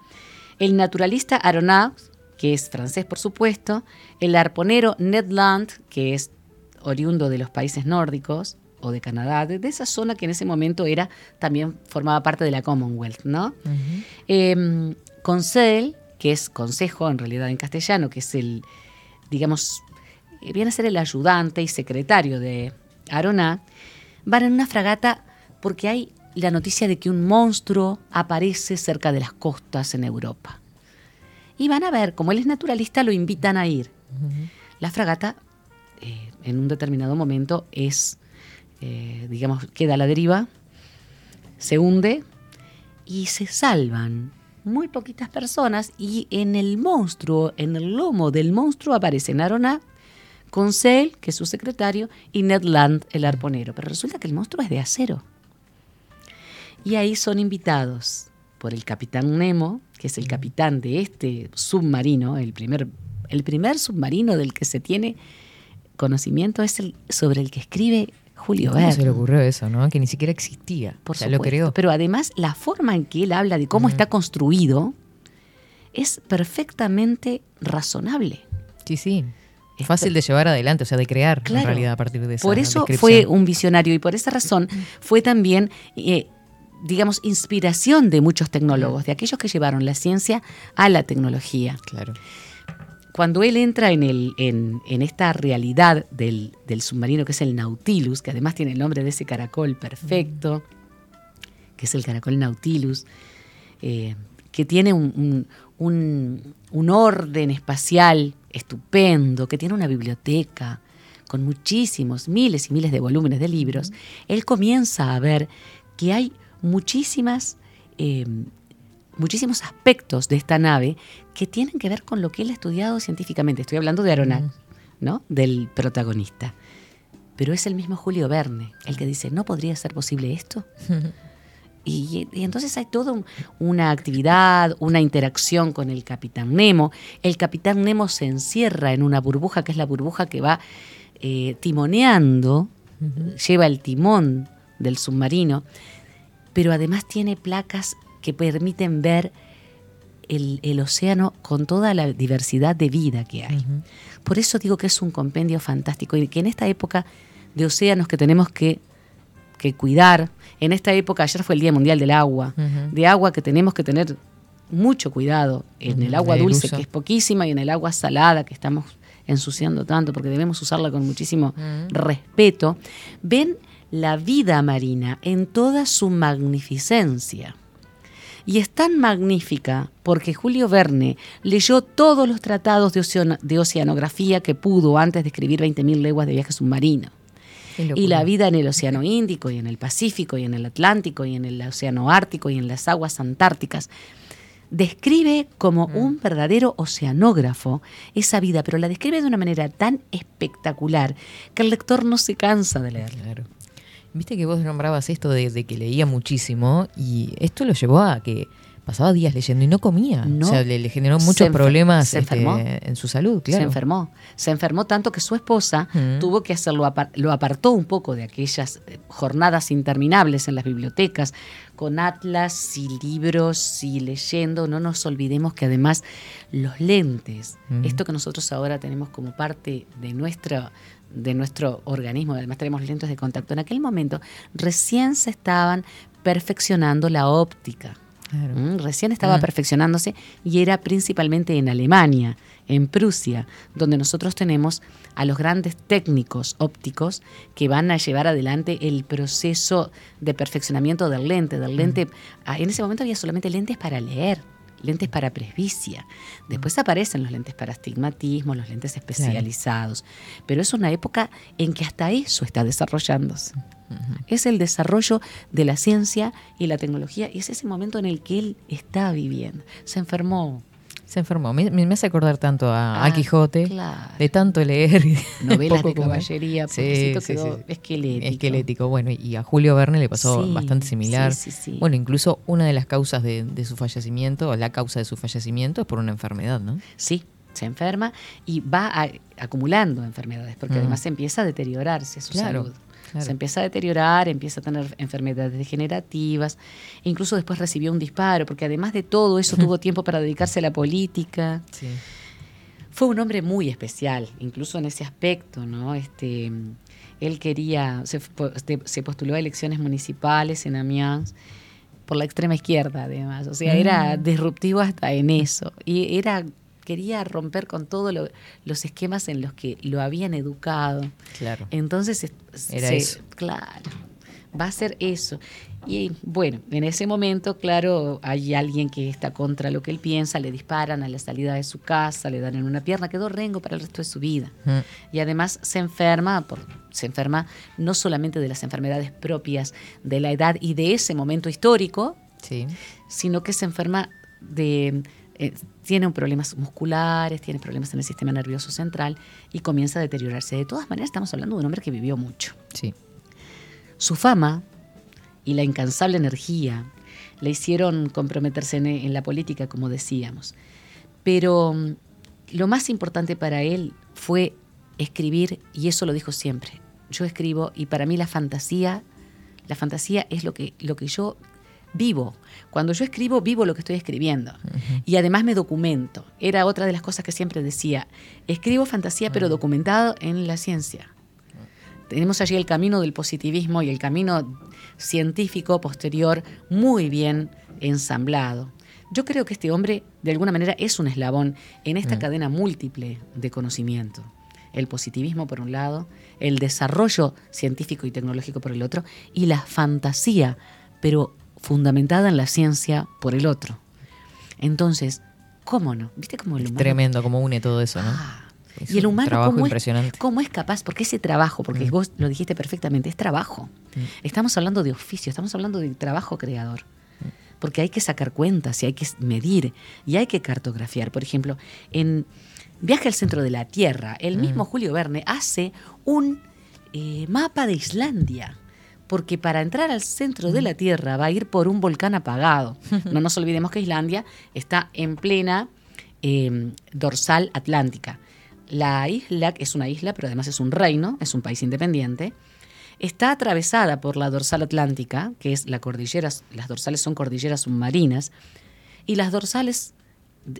El naturalista Aronaut, que es francés por supuesto, el arponero Ned Land, que es oriundo de los países nórdicos o de Canadá, de, de esa zona que en ese momento era también formaba parte de la Commonwealth, ¿no? Eh, Conseil, que es consejo en realidad en castellano, que es el, digamos, eh, viene a ser el ayudante y secretario de Aroná, van en una fragata porque hay la noticia de que un monstruo aparece cerca de las costas en Europa. Y van a ver, como él es naturalista, lo invitan a ir. La fragata, eh, en un determinado momento, es, eh, digamos, queda a la deriva, se hunde y se salvan muy poquitas personas y en el monstruo, en el lomo del monstruo aparecen Arona, Conseil, que es su secretario, y Ned Land, el arponero. Pero resulta que el monstruo es de acero. Y ahí son invitados por el capitán Nemo, que es el capitán de este submarino, el primer, el primer submarino del que se tiene conocimiento es el sobre el que escribe Julio ¿Cómo se le Verne. ocurrió eso, no? Que ni siquiera existía. Por o sea, lo supuesto. creó. Pero además la forma en que él habla de cómo está construido es perfectamente razonable. Sí, sí. Es Fácil de llevar adelante, o sea, de crear Claro. en realidad a partir de esa Por eso fue un visionario y por esa razón fue también, eh, digamos, inspiración de muchos tecnólogos, de aquellos que llevaron la ciencia a la tecnología. Claro. Cuando él entra en, el, en, en esta realidad del, del submarino que es el Nautilus, que además tiene el nombre de ese caracol perfecto, que es el caracol Nautilus, eh, que tiene un, un- un- un orden espacial estupendo, que tiene una biblioteca con muchísimos, miles y miles de volúmenes de libros, él comienza a ver que hay muchísimas, eh, muchísimos aspectos de esta nave que tienen que ver con lo que él ha estudiado científicamente. Estoy hablando de Aronnax, ¿no? Del protagonista. Pero es el mismo Julio Verne el que dice, ¿no podría ser posible esto? Y, y entonces hay toda un- una actividad, una interacción con el capitán Nemo. El capitán Nemo se encierra en una burbuja, que es la burbuja que va eh, timoneando, lleva el timón del submarino, pero además tiene placas que permiten ver el, el océano con toda la diversidad de vida que hay. Por eso digo que es un compendio fantástico y que en esta época de océanos que tenemos que, que cuidar, en esta época, ayer fue el Día Mundial del Agua, de agua que tenemos que tener mucho cuidado en el agua dulce, que es poquísima, y en el agua salada, que estamos ensuciando tanto, porque debemos usarla con muchísimo respeto, ven la vida marina en toda su magnificencia. Y es tan magnífica porque Julio Verne leyó todos los tratados de, oceano- de oceanografía que pudo antes de escribir 20.000 leguas de viaje submarino. Y la vida en el Océano Índico y en el Pacífico y en el Atlántico y en el Océano Ártico y en las aguas antárticas. Describe como un verdadero oceanógrafo esa vida, pero la describe de una manera tan espectacular que el lector no se cansa de leerla. Claro. Viste que vos nombrabas esto de, de que leía muchísimo y esto lo llevó a que pasaba días leyendo y no comía. No. O sea, le, le generó muchos problemas se este, en su salud, claro. Se enfermó. Se enfermó tanto que su esposa Mm. tuvo que hacerlo, lo apartó un poco de aquellas eh, jornadas interminables en las bibliotecas, con atlas y libros y leyendo. No nos olvidemos que además los lentes, Mm. esto que nosotros ahora tenemos como parte de nuestro de nuestro organismo, además tenemos lentes de contacto. En aquel momento recién se estaban perfeccionando la óptica. Claro. Mm, Recién estaba Mm. perfeccionándose y era principalmente en Alemania, en Prusia, donde nosotros tenemos a los grandes técnicos ópticos que van a llevar adelante el proceso de perfeccionamiento del lente. Del lente ah, en ese momento había solamente lentes para leer, lentes para presbicia. Después aparecen los lentes para astigmatismo, los lentes especializados. Pero es una época en que hasta eso está desarrollándose. Es el desarrollo de la ciencia y la tecnología y es ese momento en el que él está viviendo. Se enfermó. Se enfermó. Me, me hace acordar tanto a, a Ah, Quijote, claro. de tanto leer. Novelas de caballería, Sí, pobrecito sí, quedó sí. esquelético. Esquelético. Bueno, y a Julio Verne le pasó bastante similar. Bueno, incluso una de las causas de, de su fallecimiento, o la causa de su fallecimiento, es por una enfermedad, ¿no? Sí, se enferma y va a- acumulando enfermedades, porque Mm. además empieza a deteriorarse su Claro, salud. Claro. Se empieza a deteriorar, empieza a tener enfermedades degenerativas, incluso después recibió un disparo, porque además de todo eso tuvo tiempo para dedicarse a la política. Sí. Fue un hombre muy especial, incluso en ese aspecto, ¿no? Este, él quería, se postuló a elecciones municipales en Amiens por la extrema izquierda, además. O sea, era Mm. disruptivo hasta en eso. Y era quería romper con todos los esquemas en los que lo habían educado. Claro. Entonces, es- Era se- eso. claro, va a ser eso. Y bueno, en ese momento, claro, hay alguien que está contra lo que él piensa, le disparan a la salida de su casa, le dan en una pierna, quedó rengo para el resto de su vida. Mm. Y además se enferma, por, se enferma no solamente de las enfermedades propias de la edad y de ese momento histórico, Sí. sino que se enferma de... eh, tiene problemas musculares, tiene problemas en el sistema nervioso central y comienza a deteriorarse. De todas maneras, estamos hablando de un hombre que vivió mucho. Sí. Su fama y la incansable energía le hicieron comprometerse en, en la política, como decíamos. Pero mm, lo más importante para él fue escribir, y eso lo dijo siempre, yo escribo y para mí la fantasía, la fantasía es lo que, lo que yo vivo. Cuando yo escribo, vivo lo que estoy escribiendo. Y además me documento. Era otra de las cosas que siempre decía. Escribo fantasía, pero documentado en la ciencia. Tenemos allí el camino del positivismo y el camino científico posterior muy bien ensamblado. Yo creo que este hombre, de alguna manera, es un eslabón en esta cadena múltiple de conocimiento. El positivismo por un lado, el desarrollo científico y tecnológico por el otro, y la fantasía, pero fundamentada en la ciencia por el otro. Entonces, ¿cómo no? ¿Viste cómo el Es humano tremendo cómo une todo eso, ¿no? Es y el humano, trabajo ¿cómo es, impresionante. cómo es capaz? Porque ese trabajo, porque Mm. vos lo dijiste perfectamente, es trabajo. Mm. Estamos hablando de oficio, estamos hablando de trabajo creador. Mm. Porque hay que sacar cuentas y hay que medir y hay que cartografiar. Por ejemplo, en Viaje al centro de la Tierra, el mismo Julio Verne hace un eh, mapa de Islandia. Porque para entrar al centro Mm. de la Tierra va a ir por un volcán apagado. No nos olvidemos que Islandia está en plena eh, dorsal atlántica. La isla, que es una isla, pero además es un reino, es un país independiente, está atravesada por la dorsal atlántica, que es la cordillera, las dorsales son cordilleras submarinas, y las dorsales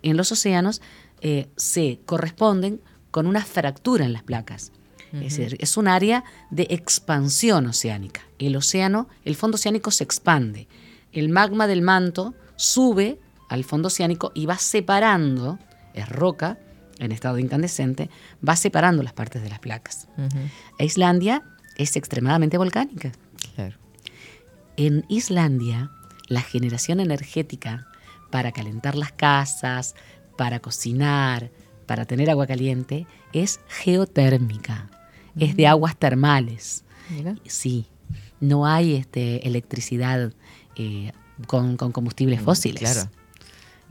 en los océanos eh, se corresponden con una fractura en las placas. Es decir, es un área de expansión oceánica. El océano, el fondo oceánico se expande. El magma del manto sube al fondo oceánico y va separando, es roca en estado incandescente, va separando las partes de las placas. Islandia es extremadamente volcánica. Claro. En Islandia, la generación energética para calentar las casas, para cocinar, para tener agua caliente, es geotérmica. Es de aguas termales. Mira. Sí, no hay este, electricidad eh, con, con combustibles fósiles. Claro.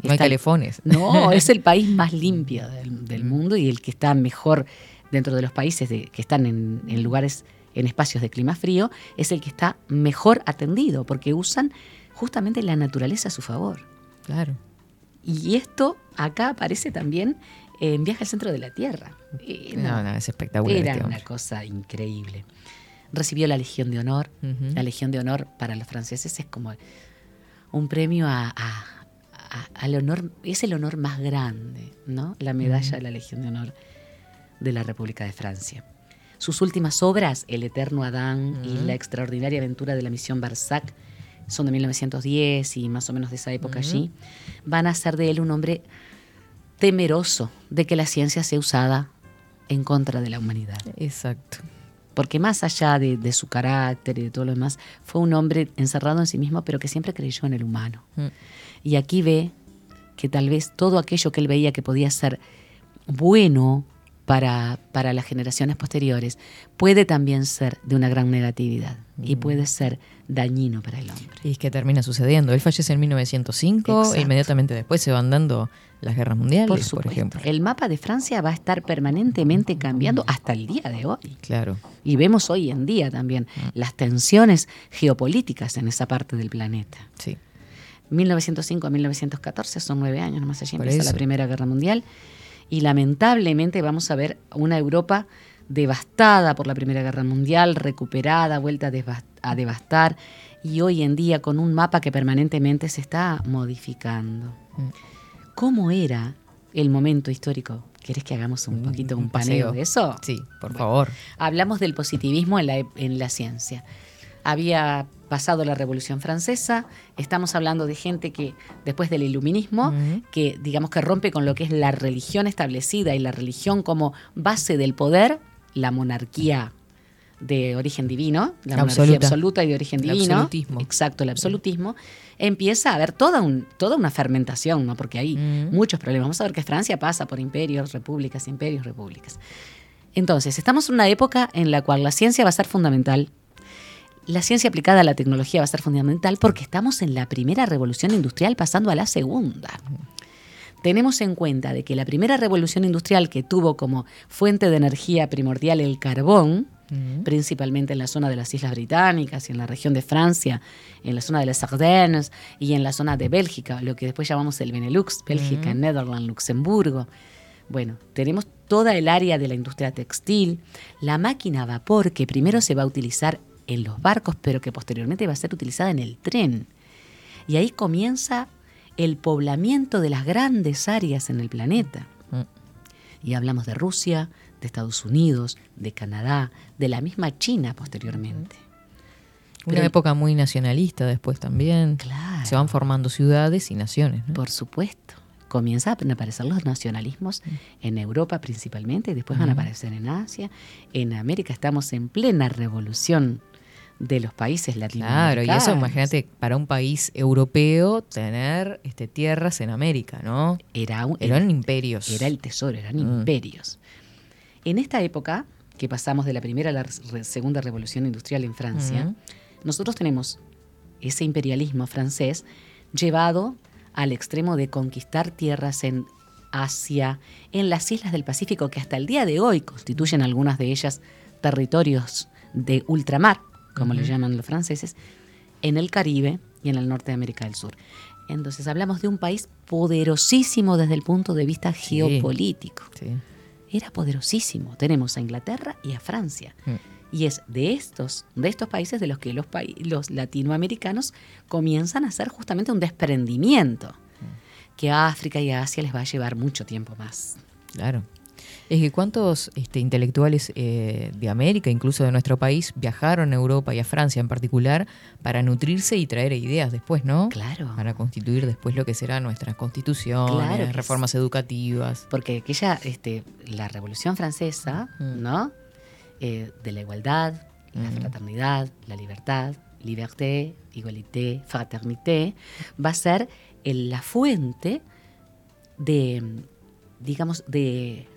No hay calefones. No, es el país más limpio del, del mundo y el que está mejor dentro de los países de- que están en, en lugares, en espacios de clima frío, es el que está mejor atendido porque usan justamente la naturaleza a su favor. Claro. Y esto acá aparece también en Viaje al Centro de la Tierra. No, no, es espectacular Era este una cosa increíble. Recibió la Legión de Honor. La Legión de Honor para los franceses es como un premio a, a- a- al honor, es el honor más grande, ¿no? La medalla de la Legión de Honor de la República de Francia. Sus últimas obras, El Eterno Adán y. La Extraordinaria Aventura de la Misión Barsac, son de 1910 y más o menos de esa época allí, van a hacer de él un hombre temeroso de que la ciencia sea usada en contra de la humanidad. Exacto. Porque más allá de, de su carácter y de todo lo demás, fue un hombre encerrado en sí mismo, pero que siempre creyó en el humano. Mm. Y aquí ve que tal vez todo aquello que él veía que podía ser bueno para, para las generaciones posteriores, puede también ser de una gran negatividad y Mm. puede ser dañino para el hombre. Y es que termina sucediendo. Él fallece en 1905 Exacto. e inmediatamente después se van dando las guerras mundiales, Por ejemplo. El mapa de Francia va a estar permanentemente cambiando hasta el día de hoy. Claro. Y vemos hoy en día también las tensiones geopolíticas en esa parte del planeta. Sí. 1905 a 1914 son nueve años, nomás allí Por empieza eso. la Primera Guerra Mundial. Y lamentablemente vamos a ver una Europa devastada por la Primera Guerra Mundial, recuperada, vuelta a, devastar, y hoy en día con un mapa que permanentemente se está modificando. Mm. ¿Cómo era el momento histórico? ¿Querés que hagamos un poquito un, paneo de eso? Sí, por favor. Hablamos del positivismo en la, en la ciencia. Había pasado la Revolución Francesa, estamos hablando de gente que después del iluminismo, que digamos que rompe con lo que es la religión establecida y la religión como base del poder, la monarquía de origen divino, la monarquía Absoluta. absoluta y de origen El divino, absolutismo. exacto, el absolutismo, empieza a haber toda, un, toda una fermentación, ¿no? porque hay Mm. muchos problemas. Vamos a ver que Francia pasa por imperios, repúblicas, imperios, repúblicas. Entonces, estamos en una época en la cual la ciencia va a ser fundamental. La ciencia aplicada a la tecnología va a ser fundamental porque estamos en la primera revolución industrial pasando a la segunda. Tenemos en cuenta de que la primera revolución industrial que tuvo como fuente de energía primordial el carbón, principalmente en la zona de las Islas Británicas y en la región de Francia, en la zona de las Ardennes y en la zona de Bélgica, lo que después llamamos el Benelux, Bélgica. Netherlands, Luxemburgo. Bueno, tenemos toda el área de la industria textil, la máquina a vapor que primero se va a utilizar en los barcos, pero que posteriormente va a ser utilizada en el tren. Y ahí comienza el poblamiento de las grandes áreas en el planeta. Y hablamos de Rusia, de Estados Unidos, de Canadá, de la misma China posteriormente. Una Pero- época muy nacionalista después también. Claro. Se van formando ciudades y naciones. ¿no? Por supuesto. Comienzan a aparecer los nacionalismos en Europa principalmente, y después van a aparecer en Asia. En América estamos en plena revolución de los países Claro, latinoamericanos. y eso imagínate, para un país europeo tener este, tierras en América, ¿no? Era un- Eran imperios. Era el tesoro, eran Mm. imperios. En esta época, que pasamos de la primera a la re- segunda revolución industrial en Francia, nosotros tenemos ese imperialismo francés llevado al extremo de conquistar tierras en Asia, en las islas del Pacífico, que hasta el día de hoy constituyen algunas de ellas territorios de ultramar, como le Ujú. llaman los franceses, en el Caribe y en el norte de América del Sur. Entonces hablamos de un país poderosísimo desde el punto de vista geopolítico. Sí. Era poderosísimo. Tenemos a Inglaterra y a Francia. Mm. Y es de estos, de estos países de los que los, los latinoamericanos comienzan a hacer justamente un desprendimiento, que a África y a Asia les va a llevar mucho tiempo más. Claro. Es que cuántos este, intelectuales eh, de América, incluso de nuestro país, viajaron a Europa y a Francia en particular para nutrirse y traer ideas después, ¿no? Claro. Para constituir después lo que será nuestra constitución, Claro que reformas educativas. Porque aquella, este, la Revolución Francesa, Mm. ¿no? Eh, de la igualdad, la fraternidad, la libertad, liberté, igualité, fraternité, va a ser el- la fuente de, digamos, de,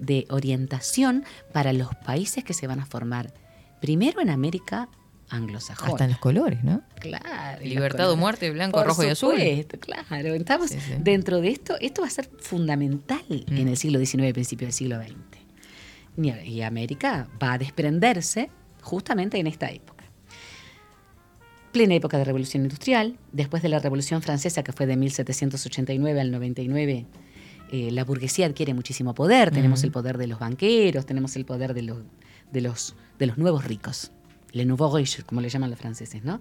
de orientación para los países que se van a formar primero en América anglosajona. Hasta en los colores, ¿no? Claro. Libertad o muerte, blanco, Por rojo y azul. Claro, estamos Sí, sí. dentro de esto. Esto va a ser fundamental Mm. en el siglo XIX, principio del siglo XX. Y, y América va a desprenderse justamente en esta época. Plena época de revolución industrial, después de la revolución francesa que fue de 1789 al 99, eh, la burguesía adquiere muchísimo poder. Tenemos el poder de los banqueros, tenemos el poder de los, de los, de los nuevos ricos, les nouveaux riches, como le llaman los franceses, ¿no?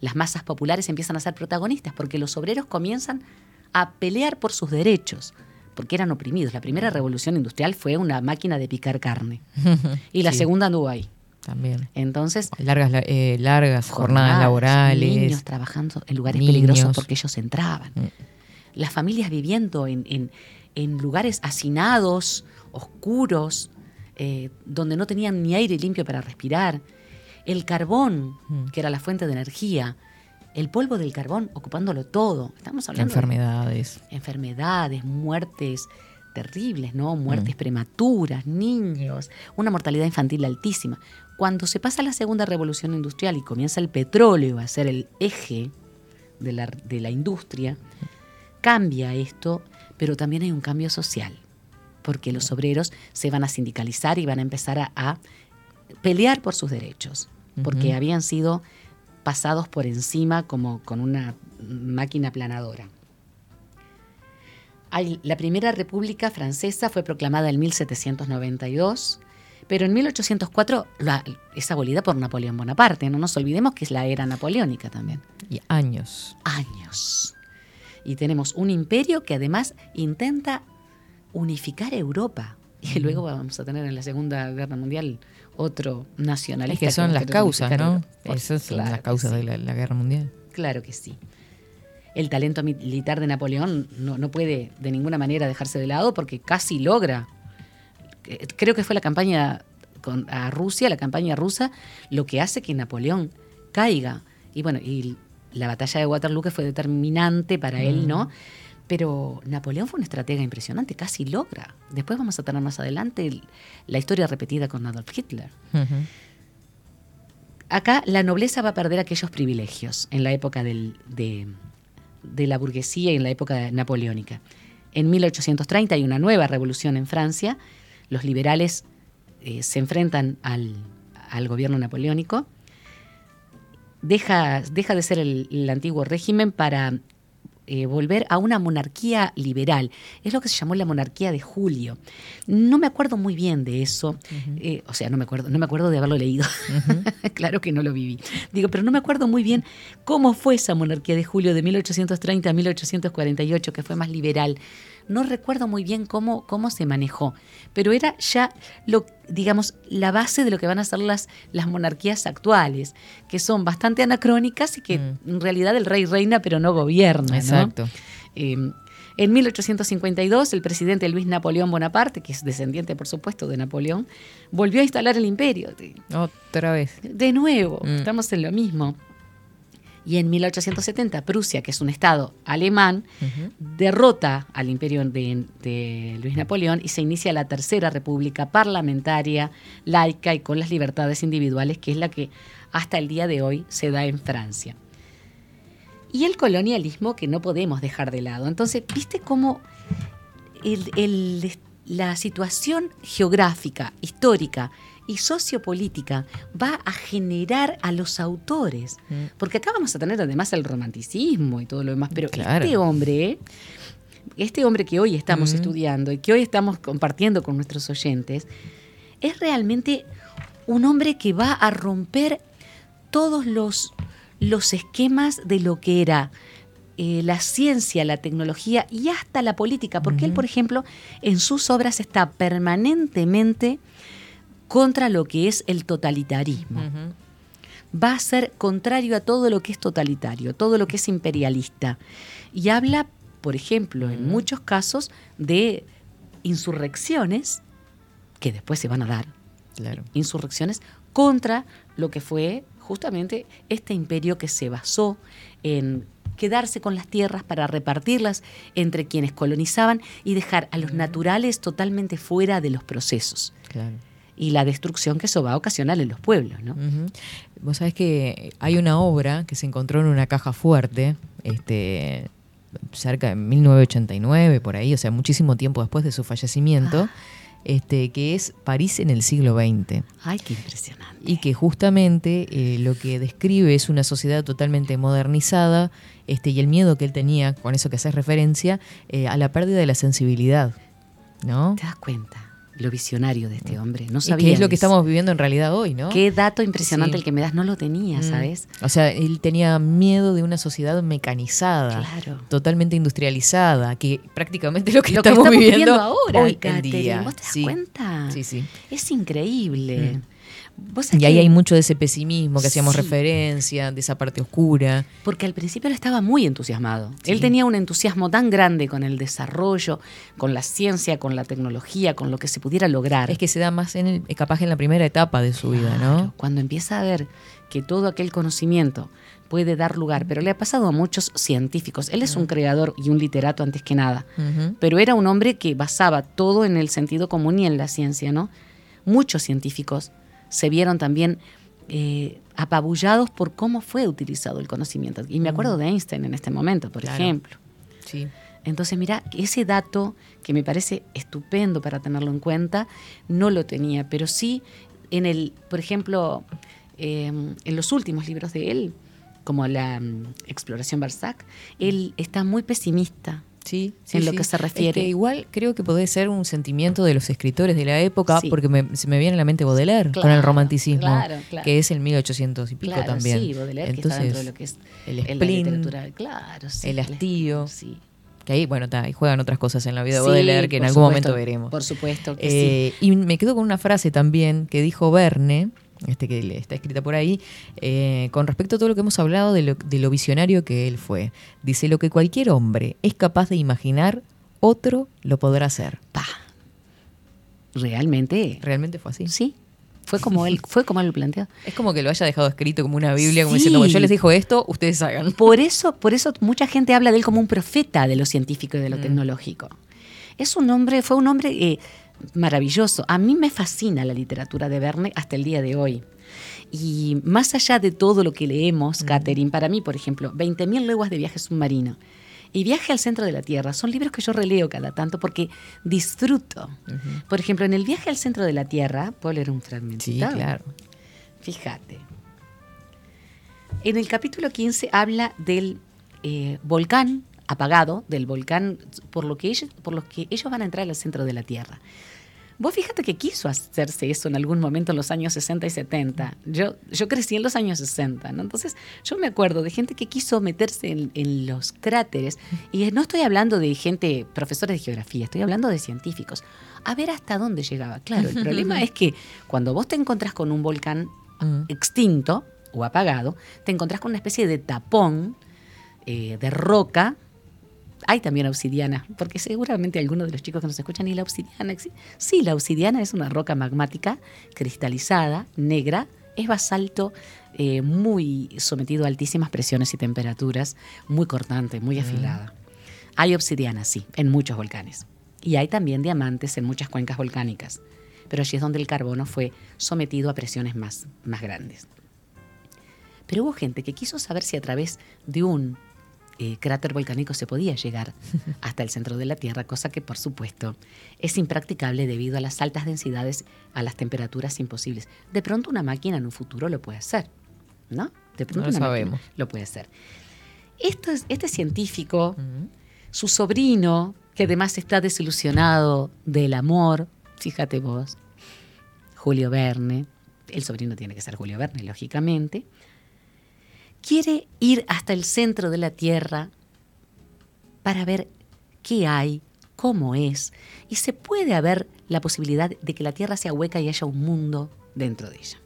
Las masas populares empiezan a ser protagonistas porque los obreros comienzan a pelear por sus derechos, porque eran oprimidos. La primera revolución industrial fue una máquina de picar carne y la Sí, segunda anduvo ahí. También. Entonces, Largas, la- eh, largas jornadas, jornadas, laborales. Niños trabajando en lugares niños. peligrosos porque ellos entraban. Mm. Las familias viviendo en, en- en lugares hacinados, oscuros, eh, donde no tenían ni aire limpio para respirar. El carbón, Mm. que era la fuente de energía. El polvo del carbón ocupándolo todo. Estamos hablando de enfermedades. enfermedades, muertes terribles, ¿no? Muertes Mm. prematuras, niños, una mortalidad infantil altísima. Cuando se pasa la segunda revolución industrial y comienza el petróleo a ser el eje de la, de la industria, cambia esto, pero también hay un cambio social, porque los obreros se van a sindicalizar y van a empezar a, a pelear por sus derechos, porque habían sido pasados por encima como con una máquina planadora. La primera república francesa fue proclamada en 1792, pero en 1804 la- es abolida por Napoleón Bonaparte. No nos olvidemos que es la era napoleónica también. Y años. Años. Y tenemos un imperio que además intenta unificar Europa. Y luego vamos a tener en la Segunda Guerra Mundial otro nacionalista. Es que son a las causas, ¿no? Esas son claro las que causas sí. de la, la guerra mundial. Claro que sí. El talento militar de Napoleón no, no puede de ninguna manera dejarse de lado porque casi logra. eh, Creo que fue la campaña con, a Rusia, la campaña rusa, lo que hace que Napoleón caiga. Y bueno, y la batalla de Waterloo que fue determinante para él, ¿no? Pero Napoleón fue un estratega impresionante, casi logra. Después vamos a tener más adelante el- la historia repetida con Adolf Hitler. Acá la nobleza va a perder aquellos privilegios en la época del- de, de la burguesía y en la época napoleónica. En 1830 hay una nueva revolución en Francia. Los liberales eh, se enfrentan al, al gobierno napoleónico. Deja, deja de ser el, el antiguo régimen para eh, volver a una monarquía liberal. Es lo que se llamó la monarquía de Julio. No me acuerdo muy bien de eso. eh, o sea, no me acuerdo, no me acuerdo de haberlo leído. claro que no lo viví. Digo, pero no me acuerdo muy bien cómo fue esa monarquía de Julio de 1830 a 1848, que fue más liberal. No recuerdo muy bien cómo, cómo se manejó, pero era ya lo, digamos, la base de lo que van a ser las, las monarquías actuales, que son bastante anacrónicas y que en realidad el rey reina pero no gobierna. ¿no? Exacto. Eh, en 1852, el presidente Luis Napoleón Bonaparte, que es descendiente, por supuesto, de Napoleón, volvió a instalar el imperio. Otra vez. de nuevo, Mm. estamos en lo mismo. Y en 1870, Prusia, que es un estado alemán, derrota al imperio de, de Luis Napoleón y se inicia la tercera república parlamentaria, laica y con las libertades individuales, que es la que hasta el día de hoy se da en Francia. Y el colonialismo que no podemos dejar de lado. Entonces, ¿viste cómo el- el- la situación geográfica, histórica y sociopolítica va a generar a los autores? Porque acá vamos a tener además el romanticismo y todo lo demás, pero Claro. este hombre, este hombre que hoy estamos Ujú. estudiando y que hoy estamos compartiendo con nuestros oyentes, es realmente un hombre que va a romper todos los, los esquemas de lo que era eh, la ciencia, la tecnología y hasta la política, porque él, por ejemplo, en sus obras está permanentemente contra lo que es el totalitarismo. Va a ser contrario a todo lo que es totalitario, todo lo que es imperialista. Y habla, por ejemplo, en muchos casos, de insurrecciones que después se van a dar, Claro. insurrecciones contra lo que fue justamente este imperio que se basó en quedarse con las tierras para repartirlas entre quienes colonizaban y dejar a los naturales totalmente fuera de los procesos Claro. Y la destrucción que eso va a ocasionar en los pueblos, ¿no? Ujú. Vos sabés que hay una obra que se encontró en una caja fuerte, este, cerca de 1989, por ahí, o sea, muchísimo tiempo después de su fallecimiento, este, que es París en el siglo XX. Ay, qué impresionante. Y que justamente eh, lo que describe es una sociedad totalmente modernizada este, y el miedo que él tenía, con eso que haces referencia, eh, a la pérdida de la sensibilidad. ¿No? ¿Te das cuenta? Lo visionario de este hombre. No Y sabía. que es lo que eso. estamos viviendo en realidad hoy, ¿no? Qué dato impresionante Sí. el que me das. No lo tenía, Mm. ¿sabes? O sea, él tenía miedo de una sociedad mecanizada, Claro. totalmente industrializada, que prácticamente lo que, Lo que estamos, estamos viviendo, viviendo ahora, hoy en día. ¿vos te das Sí. cuenta? Sí, sí. Es increíble. Sabés Y ahí hay mucho de ese pesimismo que hacíamos Sí. referencia, de esa parte oscura. Porque al principio él estaba muy entusiasmado. Sí. Él tenía un entusiasmo tan grande con el desarrollo, con la ciencia, con la tecnología, con lo que se pudiera lograr. Es que se da más en el, capaz en la primera etapa de su vida, ¿no? Cuando empieza a ver que todo aquel conocimiento puede dar lugar, pero le ha pasado a muchos científicos. Él es un creador y un literato antes que nada, pero era un hombre que basaba todo en el sentido común y en la ciencia, ¿no? Muchos científicos se vieron también eh, apabullados por cómo fue utilizado el conocimiento. Y me acuerdo de Einstein en este momento, por Claro. ejemplo. Sí. Entonces, mira, ese dato que me parece estupendo para tenerlo en cuenta, no lo tenía, pero sí en el, por ejemplo, eh, en los últimos libros de él, como la mm, Exploración Barsac, él está muy pesimista Sí, en sí, lo sí. que se Es refiere. que igual creo que puede ser un sentimiento de los escritores de la época, Sí. porque me- se me viene a la mente Baudelaire con Claro, el romanticismo, claro, claro. que es el 1800 y pico también. Sí, Baudelaire, que está Entonces, dentro de lo que es el en spleen, sí. el hastío. Sí. que ahí, bueno, ta, ahí juegan otras cosas en la vida de Sí, Baudelaire que en algún supuesto, momento veremos. Por supuesto que sí. Eh, Y me quedo con una frase también que dijo Verne, este que está escrita por ahí, eh, con respecto a todo lo que hemos hablado de lo, de lo visionario que él fue. Dice, lo que cualquier hombre es capaz de imaginar, otro lo podrá hacer. Pa. Realmente, Realmente fue así. sí. Fue como él, fue como él lo planteó. Es como que lo haya dejado escrito como una Biblia, como diciendo, bueno, yo les dijo esto, ustedes hagan. Por eso, por eso mucha gente habla de él como un profeta de lo científico y de lo Mm. tecnológico. Es un hombre, fue un hombre eh, maravilloso. A mí me fascina la literatura de Verne hasta el día de hoy. Y más allá de todo lo que leemos, Catherine, para mí, por ejemplo, 20.000 leguas de viaje submarino y Viaje al centro de la Tierra son libros que yo releo cada tanto porque disfruto. Por ejemplo, en el Viaje al centro de la Tierra, ¿puedo leer un fragmento? Sí, claro. Fíjate. En el capítulo 15 habla del eh, volcán apagado del volcán, por lo que ellos, por lo que ellos van a entrar al centro de la Tierra. Vos fíjate que quiso hacerse eso en algún momento en los años 60 y 70. Yo, yo crecí en los años 60, ¿no? Entonces yo me acuerdo de gente que quiso meterse en, en los cráteres. Y no estoy hablando de gente, profesores de geografía, estoy hablando de científicos. A ver hasta dónde llegaba. Claro, el problema es que cuando vos te encontrás con un volcán Mm. extinto o apagado, te encontrás con una especie de tapón eh, de roca. Hay también obsidiana, porque seguramente algunos de los chicos que nos escuchan, ¿y la obsidiana exi-?" Sí, la obsidiana es una roca magmática cristalizada, negra, es basalto eh, muy sometido a altísimas presiones y temperaturas, muy cortante, muy afilada. Hay obsidiana, sí, en muchos volcanes. Y hay también diamantes en muchas cuencas volcánicas. Pero allí es donde el carbono fue sometido a presiones más, más grandes. Pero hubo gente que quiso saber si a través de un eh, cráter volcánico se podía llegar hasta el centro de la Tierra, cosa que por supuesto es impracticable debido a las altas densidades, a las temperaturas imposibles. De pronto una máquina en un futuro lo puede hacer, ¿no? De pronto No lo una máquina sabemos. lo puede hacer. Esto es- este científico, su sobrino, que además está desilusionado del amor, fíjate vos, Julio Verne, el sobrino tiene que ser Julio Verne, lógicamente, quiere ir hasta el centro de la Tierra para ver qué hay, cómo es, y se puede haber la posibilidad de que la Tierra sea hueca y haya un mundo dentro de ella.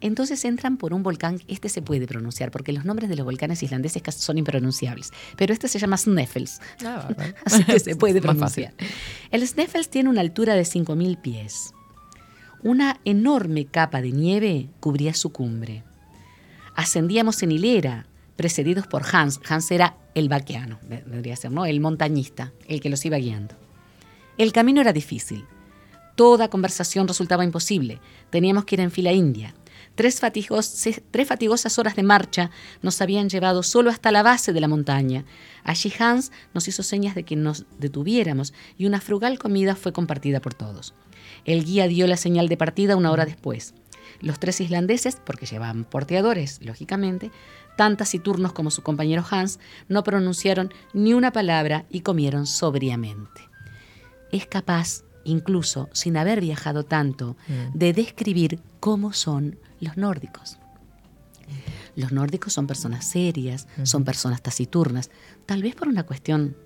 Entonces entran por un volcán, este se puede pronunciar, porque los nombres de los volcanes islandeses casi son impronunciables, pero este se llama Sneffels, así que se puede pronunciar. El Sneffels tiene una altura de 5.000 pies. Una enorme capa de nieve cubría su cumbre. Ascendíamos en hilera, precedidos por Hans. Hans era el vaqueano, de- debería ser, ¿no? El montañista, el que los iba guiando. El camino era difícil. Toda conversación resultaba imposible. Teníamos que ir en fila india. Tres fatigosas horas de marcha nos habían llevado solo hasta la base de la montaña. Allí Hans nos hizo señas de que nos detuviéramos y una frugal comida fue compartida por todos. El guía dio la señal de partida una hora después. Los tres islandeses, porque llevaban porteadores, lógicamente, tan taciturnos como su compañero Hans, no pronunciaron ni una palabra y comieron sobriamente. Es capaz, incluso sin haber viajado tanto, de describir cómo son los nórdicos. Los nórdicos son personas serias, son personas taciturnas, tal vez por una cuestión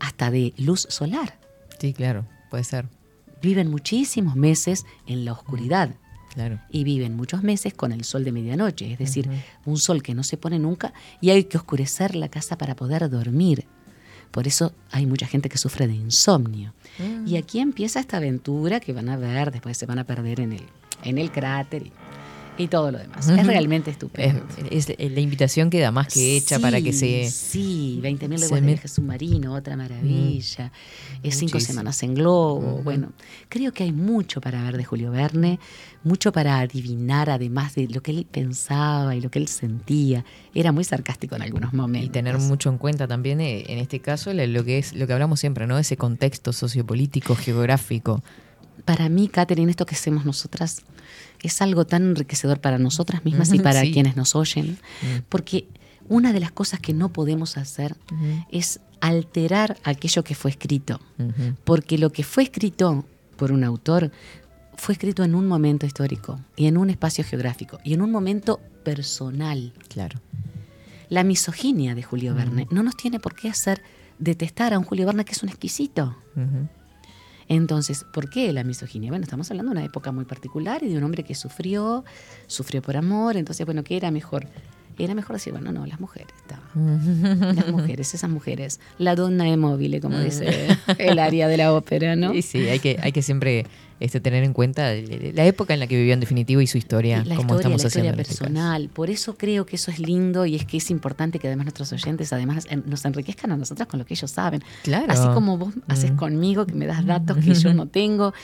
hasta de luz solar. Sí, claro, puede ser. Viven muchísimos meses en la oscuridad Claro. y viven muchos meses con el sol de medianoche, es decir, un sol que no se pone nunca y hay que oscurecer la casa para poder dormir. Por eso hay mucha gente que sufre de insomnio. Y aquí empieza esta aventura que van a ver, después se van a perder en el, en el cráter y, todo lo demás. Es realmente Es, estupendo. es- la invitación queda más que hecha para que se... Sí, 20.000 se leguas de viaje submarino, otra maravilla. Es cinco Muchísimo. semanas en globo. Bueno, creo que hay mucho para ver de Julio Verne, mucho para adivinar, además de lo que él pensaba y lo que él sentía. Era muy sarcástico en algunos momentos. Y tener mucho en cuenta también, eh, en este caso, lo que es lo que hablamos siempre, ¿no? Ese contexto sociopolítico, geográfico. Para mí, Catherine, esto que hacemos nosotras es algo tan enriquecedor para nosotras mismas y para sí. quienes nos oyen, Mm. porque una de las cosas que no podemos hacer es alterar aquello que fue escrito. Porque lo que fue escrito por un autor fue escrito en un momento histórico y en un espacio geográfico y en un momento personal. Claro. La misoginia de Julio Verne no nos tiene por qué hacer detestar a un Julio Verne que es un exquisito. Entonces, ¿por qué la misoginia? Bueno, estamos hablando de una época muy particular y de un hombre que sufrió, sufrió por amor, entonces, bueno, ¿qué era mejor? Era mejor decir, bueno, no, las mujeres, está. Las mujeres, esas mujeres, la donna de móvil, como dice el área de la ópera, ¿no? Sí, sí, hay que, hay que siempre este, tener en cuenta la época en la que vivió en definitivo y su historia, la como historia, estamos la haciendo historia este personal. Por eso creo que eso es lindo y es que es importante que además nuestros oyentes además nos enriquezcan a nosotras con lo que ellos saben. Claro. Así como vos haces Mm. conmigo, que me das datos que yo no tengo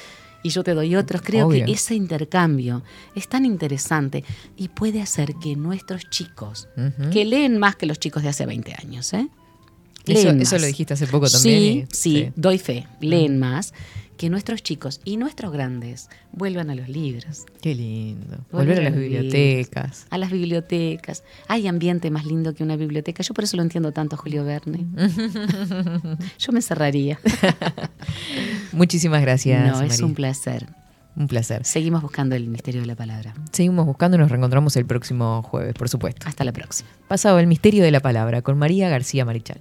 y yo te doy otros. Creo Obvio. que ese intercambio es tan interesante y puede hacer que nuestros chicos, que leen más que los chicos de hace 20 años, ¿eh? Eso, Leen eso más. lo dijiste hace poco también. Sí, y- sí, doy fe, leen más. Que nuestros chicos y nuestros grandes vuelvan a los libros. Qué lindo. Volver a las libros, bibliotecas. A las bibliotecas. Hay ambiente más lindo que una biblioteca. Yo por eso lo entiendo tanto a Julio Verne. Yo me cerraría. Muchísimas gracias. no, es un placer. Un placer. Seguimos buscando el misterio de la palabra. Seguimos buscando y nos reencontramos el próximo jueves, por supuesto. Hasta la próxima. Pasado el misterio de la palabra con María García Marichal.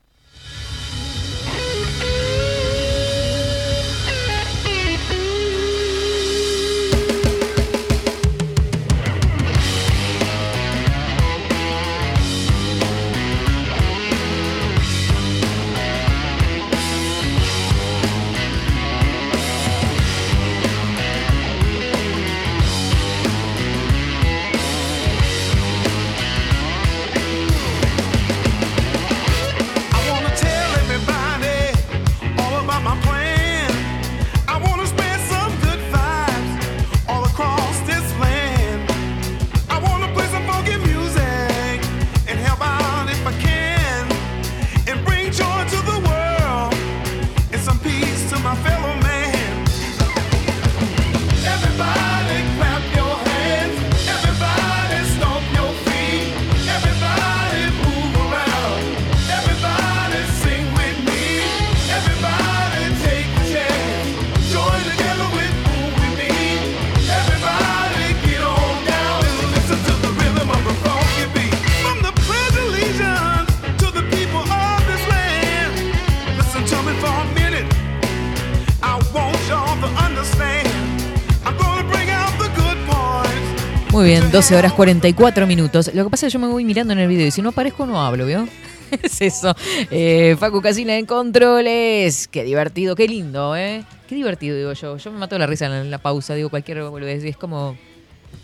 Muy bien, 12 horas 44 minutos. Lo que pasa es que yo me voy mirando en el video y si no aparezco no hablo, ¿vio? es eso. Eh, Facu Casina en controles. Qué divertido, qué lindo, ¿eh? Qué divertido, digo yo. Yo me mato la risa en la pausa, digo cualquier boludez. Es como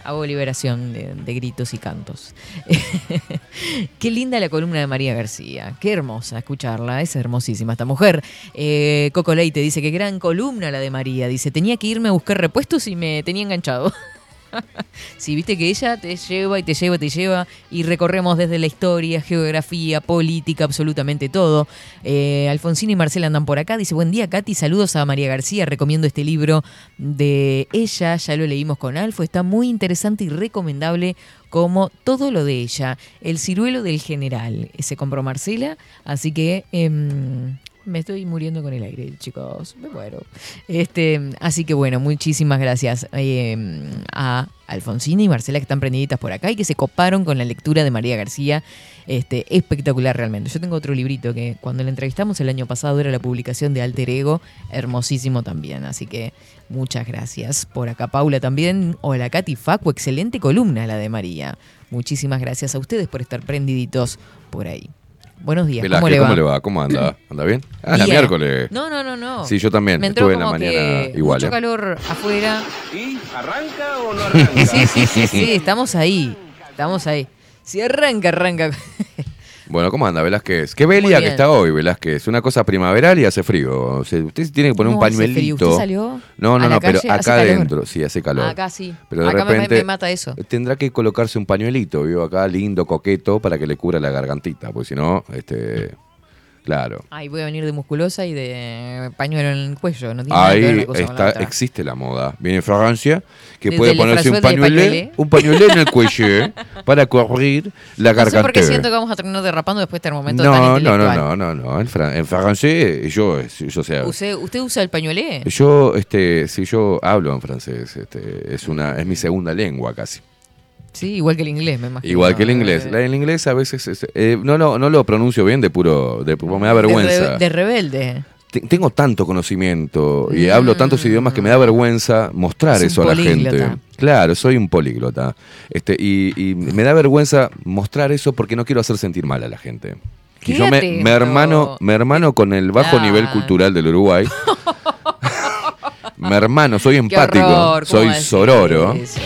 hago liberación de, de gritos y cantos. Qué linda la columna de María García. Qué hermosa escucharla. Es hermosísima esta mujer. Eh, Coco Leite dice que gran columna la de María. Dice, tenía que irme a buscar repuestos y me tenía enganchado. Sí, viste que ella te lleva y te lleva y te lleva y recorremos desde la historia, geografía, política, absolutamente todo. Eh, Alfonsina y Marcela andan por acá. Dice, buen día Katy, saludos a María García, recomiendo este libro de ella, ya lo leímos con Alfo, está muy interesante y recomendable como todo lo de ella. El ciruelo del general, se compró Marcela, así que... em, me estoy muriendo con el aire, chicos. Me muero. Este, así que bueno, muchísimas gracias eh, a Alfonsina y Marcela que están prendiditas por acá y que se coparon con la lectura de María García. Este, espectacular realmente. Yo tengo otro librito que cuando la entrevistamos el año pasado era la publicación de Alter Ego, hermosísimo también. Así que muchas gracias. Por acá Paula también. Hola Katy Facu, excelente columna la de María. Muchísimas gracias a ustedes por estar prendiditos por ahí. Buenos días, Velázquez, ¿cómo le va? ¿cómo le va? ¿Cómo anda? ¿Anda bien? Ah, la miércoles. No, no, no, no. Sí, yo también. Me entró Estuve en la como mañana que igual. mucho ¿eh? calor afuera. ¿Y arranca o no arranca? Sí, sí, sí, sí, estamos ahí. Estamos ahí. Si arranca, arranca. Bueno, ¿cómo anda Velázquez? Qué belia que está hoy, Velázquez. Una cosa primaveral y hace frío. O sea, usted tiene que poner No un hace frío. pañuelito. ¿Usted salió No, a no, la no, pero acá adentro sí hace calor. Acá sí. Pero de Acá me- repente me mata eso. Tendrá que colocarse un pañuelito, vivo acá lindo, coqueto, para que le cubra la gargantita, porque si no, este, claro. Ay, voy a venir de musculosa y de pañuelo en el cuello. No tiene nada que ver Ahí la está, existe la moda. Viene Francia, que Desde puede ponerse un pañuelé. un pañuelé en el cuello para cubrir la No sé garganta. por qué siento que vamos a terminar derrapando después de este momento no, tan no, no, no, no, no. En, fran- en francés, yo, yo, o sea, ¿Usted, ¿Usted usa el pañuelé? yo, este, si yo hablo en francés, este, es una, es mi segunda lengua casi. Sí, igual que el inglés, me imagino. Igual que el inglés. Eh, La- el inglés a veces es- eh, no, lo, no lo pronuncio bien de puro, de, me da vergüenza. De, rebelde. Te- Tengo tanto conocimiento y Mm. hablo tantos idiomas que me da vergüenza mostrar Es un eso a la gente. Claro, soy un políglota. Este, y, y me da vergüenza mostrar eso porque no quiero hacer sentir mal a la gente. Y yo me, me hermano, me hermano con el bajo nivel cultural del Uruguay. me hermano, soy empático, horror, ¿cómo soy sororo. eso?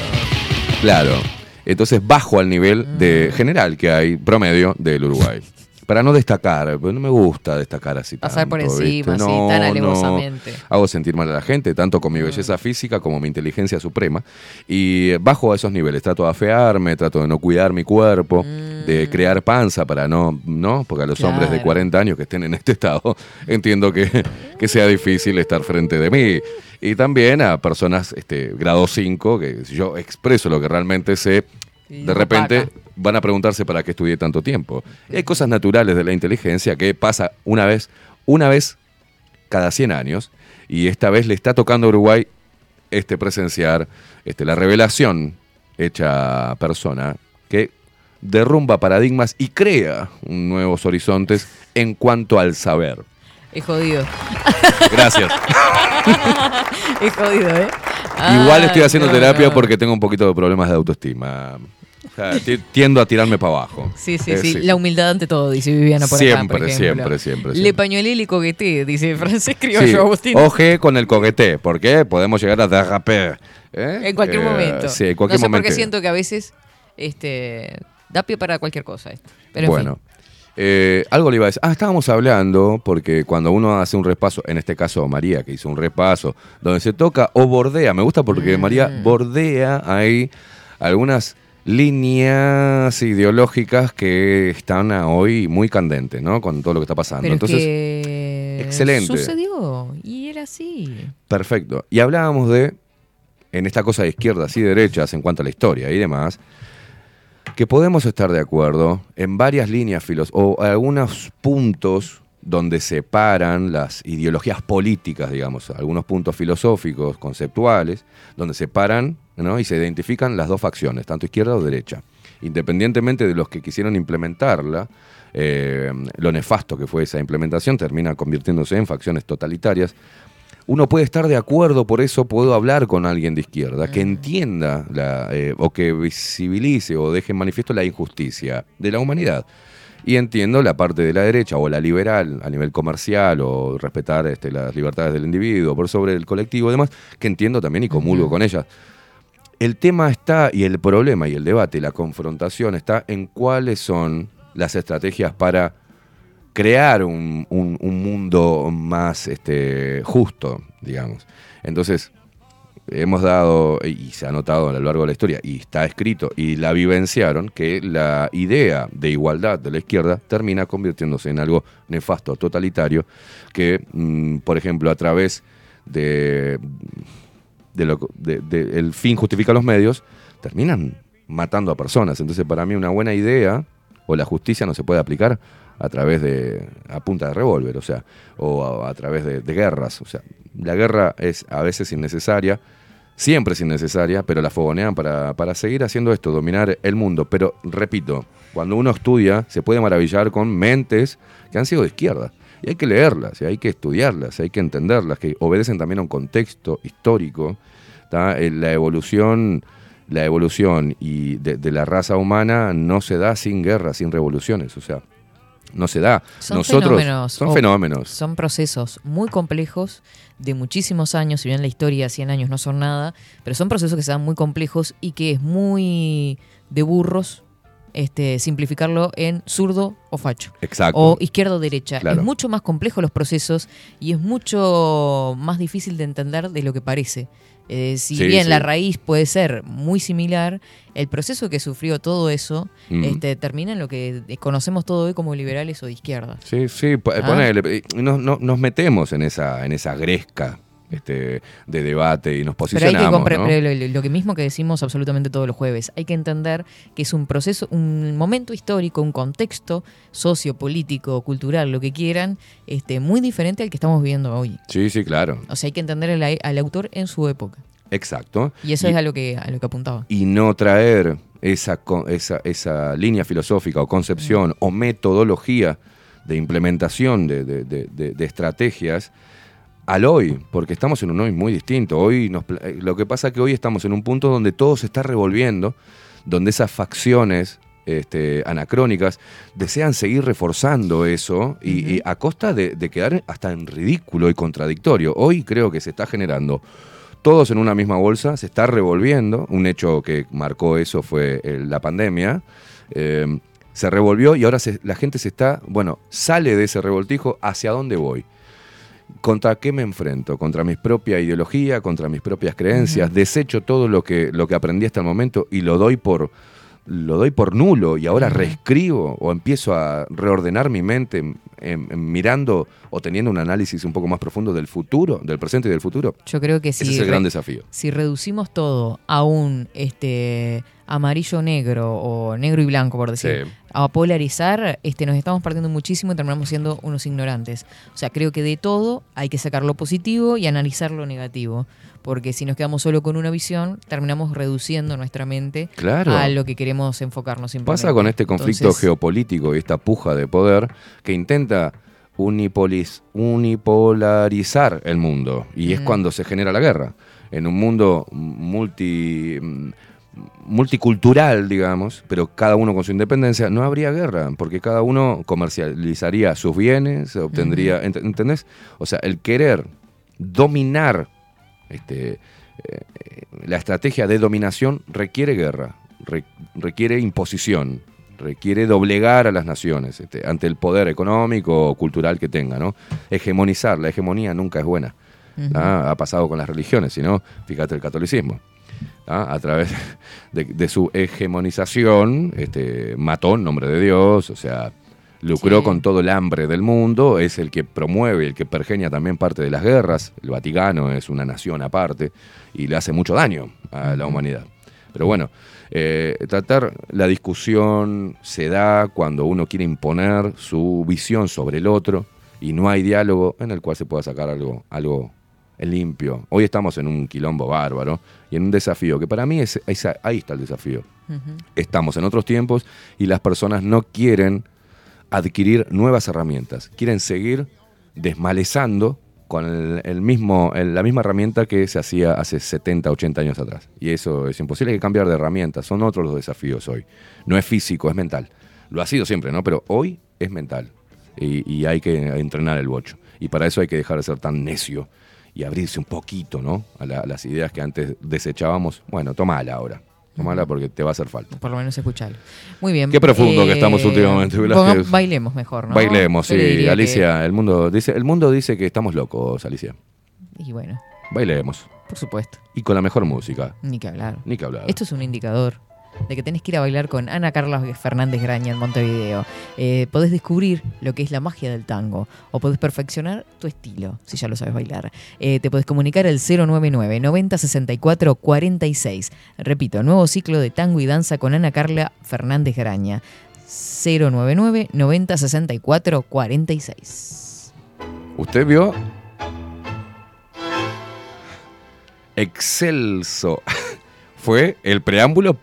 Claro. Entonces bajo al nivel de general que hay promedio del Uruguay. Para no destacar, porque no me gusta destacar así Pasar por encima, ¿viste? así, No, tan no. alevosamente. Hago sentir mal a la gente, tanto con mi belleza física como mi inteligencia suprema. Y bajo a esos niveles, trato de afearme, trato de no cuidar mi cuerpo, de crear panza para no, ¿no? Porque a los hombres de Claro. 40 años que estén en este estado, entiendo que, que sea difícil estar frente de mí. Y también a personas este, grado 5, que si yo expreso lo que realmente sé, de repente. Van a preguntarse para qué estudié tanto tiempo. Y hay cosas naturales de la inteligencia que pasa una vez, una vez cada 100 años, y esta vez le está tocando a Uruguay este, presenciar este, la revelación hecha persona que derrumba paradigmas y crea nuevos horizontes en cuanto al saber. Es jodido. Gracias. es jodido, ¿eh? Igual estoy haciendo terapia no. porque tengo un poquito de problemas de autoestima. O sea, ti- tiendo a tirarme para abajo. Sí, sí, Eh, sí, La humildad ante todo, dice Viviana por Siempre, acá, por ejemplo. siempre, siempre, Le siempre. pañuelé y le coqueté, dice Francés Criollo Sí, Agustín. Oje con el coquete, porque podemos llegar a derraper. ¿eh? En cualquier Eh, momento. Sí, en cualquier no sé momento. por qué siento que a veces este, da pie para cualquier cosa esto. Pero en bueno, fin. eh, algo le iba a decir. Ah, estábamos hablando, porque cuando uno hace un repaso, en este caso María, que hizo un repaso, donde se toca o bordea, me gusta porque María Mm. bordea ahí algunas líneas ideológicas que están a hoy muy candentes, ¿no? Con todo lo que está pasando. Pero Entonces, que excelente. sucedió y era así. Perfecto. Y hablábamos de, en esta cosa de izquierdas y derechas en cuanto a la historia y demás, que podemos estar de acuerdo en varias líneas filos o algunos puntos donde separan las ideologías políticas, digamos, algunos puntos filosóficos, conceptuales, donde separan ¿no? y se identifican las dos facciones, tanto izquierda o derecha. Independientemente de los que quisieron implementarla, eh, lo nefasto que fue esa implementación termina convirtiéndose en facciones totalitarias uno puede estar de acuerdo, por eso puedo hablar con alguien de izquierda, que entienda la, eh, o que visibilice o deje en manifiesto la injusticia de la humanidad. Y entiendo la parte de la derecha o la liberal a nivel comercial o respetar este, las libertades del individuo por sobre el colectivo y demás, que entiendo también y comulgo con ellas. El tema está, y el problema y el debate la confrontación está en cuáles son las estrategias para crear un mundo más este, justo, digamos. Entonces, hemos dado, y se ha notado a lo largo de la historia, y está escrito, y la vivenciaron, que la idea de igualdad de la izquierda termina convirtiéndose en algo nefasto, totalitario, que, mm, por ejemplo, a través de, de lo- de- de- el fin justifica los medios, terminan matando a personas. Entonces, para mí, una buena idea, o la justicia no se puede aplicar a través de, a punta de revólver, o sea, o a, través de, de guerras. O sea, la guerra es a veces innecesaria, siempre es innecesaria, pero la fogonean para, para seguir haciendo esto, dominar el mundo. Pero, repito, cuando uno estudia, se puede maravillar con mentes que han sido de izquierda. Y hay que leerlas, y hay que estudiarlas, hay que entenderlas, que obedecen también a un contexto histórico. ¿tá? Eh, La evolución, la evolución y de, de la raza humana no se da sin guerras, sin revoluciones. O sea, no se da. Son Nosotros fenómenos. son fenómenos. Son procesos muy complejos de muchísimos años, si bien la historia 100 años no son nada, pero son procesos que se dan muy complejos y que es muy de burros este, simplificarlo en zurdo o facho. Exacto. O izquierda o derecha. Claro. Es mucho más complejo los procesos y es mucho más difícil de entender de lo que parece. Eh, si Sí, bien sí. la raíz puede ser muy similar, el proceso que sufrió todo eso Mm. este, termina en lo que conocemos todo hoy como liberales o de izquierda. Sí, sí, Ah. ponele, y nos, no- nos metemos en esa, en esa gresca este, de debate y nos Pero hay que posicionamos. pero lo, que mismo que decimos absolutamente todos los jueves, hay que entender que es un proceso, un momento histórico, un contexto sociopolítico, cultural, lo que quieran, este, muy diferente al que estamos viviendo hoy. Sí, sí, claro. O sea, hay que entender al, al autor en su época. Exacto. Y eso es a lo que a lo que apuntaba. y no traer esa, esa, esa línea filosófica o concepción o metodología de implementación de- de- de estrategias al hoy, porque estamos en un hoy muy distinto. Hoy nos eh, lo que pasa es que hoy estamos en un punto donde todo se está revolviendo, donde esas facciones este, anacrónicas desean seguir reforzando eso y, y a costa de, de quedar hasta en ridículo y contradictorio. Hoy creo que se está generando todos en una misma bolsa, se está revolviendo. Un hecho que marcó eso fue eh, la pandemia. Eh, se revolvió y ahora se- la gente se está, bueno, sale de ese revoltijo, ¿hacia dónde voy? ¿Contra qué me enfrento? ¿Contra mi propia ideología? ¿Contra mis propias creencias? Desecho todo lo que, lo que aprendí hasta el momento y lo doy por, lo doy por nulo y ahora reescribo o empiezo a reordenar mi mente en- en- en mirando o teniendo un análisis un poco más profundo del futuro, del presente y del futuro. Yo creo que si Ese es el gran desafío. Si reducimos todo a un este amarillo negro o negro y blanco, por decir, Sí. a polarizar, este nos estamos partiendo muchísimo y terminamos siendo unos ignorantes. O sea, creo que de todo hay que sacar lo positivo y analizar lo negativo. Porque si nos quedamos solo con una visión, terminamos reduciendo nuestra mente Claro. a lo que queremos enfocarnos simplemente. Pasa con este conflicto Entonces, geopolítico y esta puja de poder que intenta unipolis- unipolarizar el mundo. Y es cuando se genera la guerra. En un mundo multi, multicultural, digamos, pero cada uno con su independencia, no habría guerra, porque cada uno comercializaría sus bienes, obtendría, ent- ¿entendés? O sea, el querer dominar este, eh, la estrategia de dominación requiere guerra, re- requiere imposición, requiere doblegar a las naciones este, ante el poder económico o cultural que tenga, ¿no? Hegemonizar, la hegemonía nunca es buena. ¿ah? Ha pasado con las religiones, si no, fíjate el catolicismo. ¿Ah? A través de, de su hegemonización, este, mató en nombre de Dios, o sea, lucró Sí. con todo el hambre del mundo, es el que promueve, el que pergeña también parte de las guerras. El Vaticano es una nación aparte y le hace mucho daño a la humanidad. Pero bueno, eh, tratar la discusión se da cuando uno quiere imponer su visión sobre el otro y no hay diálogo en el cual se pueda sacar algo, algo limpio. Hoy estamos en un quilombo bárbaro y en un desafío que para mí es, es- ahí está el desafío. Estamos en otros tiempos y las personas no quieren adquirir nuevas herramientas, quieren seguir desmalezando con el, el mismo, el- la misma herramienta que se hacía hace 70, 80 años atrás. Y eso es imposible, hay que cambiar de herramienta. Son otros los desafíos hoy. No es físico, es mental. Lo ha sido siempre, ¿no? Pero hoy es mental. Y, y hay que entrenar el bocho. Y para eso hay que dejar de ser tan necio y abrirse un poquito, ¿no? A, la- a las ideas que antes desechábamos. Bueno, tomala ahora. Tomala porque te va a hacer falta. Por lo menos escuchalo. Muy bien. Qué profundo que estamos últimamente, bailemos mejor, ¿no? Bailemos, Yo sí. que- Alicia, el mundo dice, el mundo dice que estamos locos, Alicia. Y bueno, Bailemos. por supuesto. Y con la mejor música. Ni que hablar. Ni que hablar. Esto es un indicador de que tenés que ir a bailar con Ana Carla Fernández Graña en Montevideo. Eh, podés descubrir lo que es la magia del tango o podés perfeccionar tu estilo, si ya lo sabes bailar. Eh, te podés comunicar al 099 90 64 46. Repito, nuevo ciclo de tango y danza con Ana Carla Fernández Graña. 099 90 64 46. ¿Usted vio? Excelso. Fue el preámbulo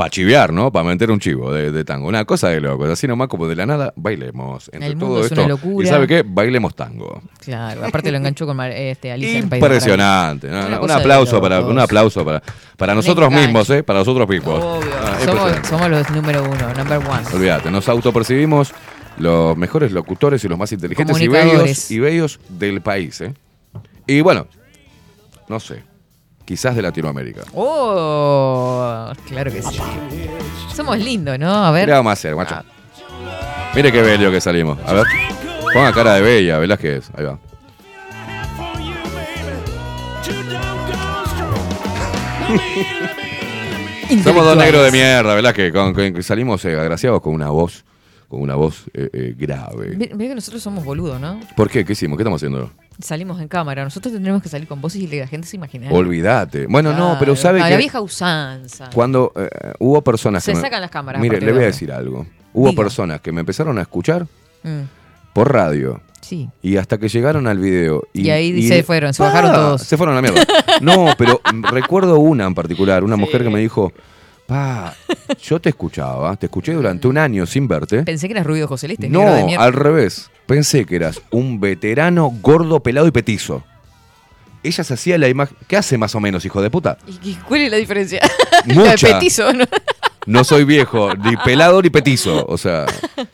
para chivear, ¿no? Para meter un chivo de, de tango. Una cosa de locos. Así nomás como de la nada, bailemos. Entre El mundo todo es esto. una locura. ¿Y sabe qué? Bailemos tango. Claro, aparte lo enganchó con este, Alicia Impresionante. ¿no? Una Un aplauso para, un aplauso para, para nosotros mismos, ¿eh? Para nosotros mismos. Obvio. Ah, somos, los número uno, number one. Olvídate, nos autopercibimos los mejores locutores y los más inteligentes y bellos, Comunicadores. y bellos del país. ¿eh? Y bueno, no sé, quizás de Latinoamérica. Oh, claro que sí. Somos lindos, ¿no? A ver. ¿Qué vamos a hacer, macho? Mire qué bello que salimos. A ver, ponga cara de bella, Velázquez. Ahí va. Somos dos negros de mierda, Velázquez. Con, con- salimos eh, agraciados con una voz, con una voz eh, eh, grave. Ve, ve que nosotros somos boludos, ¿no? ¿Por qué? ¿Qué hicimos? ¿Qué estamos haciendo? Salimos en cámara. Nosotros tendremos que salir con voces y la gente se imagine. Olvídate. Bueno, no, pero sabe a que La vieja usanza. cuando eh, hubo personas Se que me- sacan las cámaras Mire, le voy a decir algo. Hubo Diga. personas que me empezaron a escuchar Mm, por radio. sí. Y hasta que llegaron al video. Y, Y ahí se fueron, se bajaron todos. Se fueron a la mierda. No, pero recuerdo una en particular, una mujer que me dijo, pa, yo te escuchaba, te escuché durante un año sin verte. Pensé que eras Rubio José Celeste. No, negro de mierda. al revés. Pensé que eras un veterano gordo, pelado y petizo. Ella se hacía la imagen. ¿Qué hace más o menos, hijo de puta? ¿Y cuál es la diferencia? Mucha. La de petizo, ¿no? No soy viejo, ni pelado ni petizo. O sea,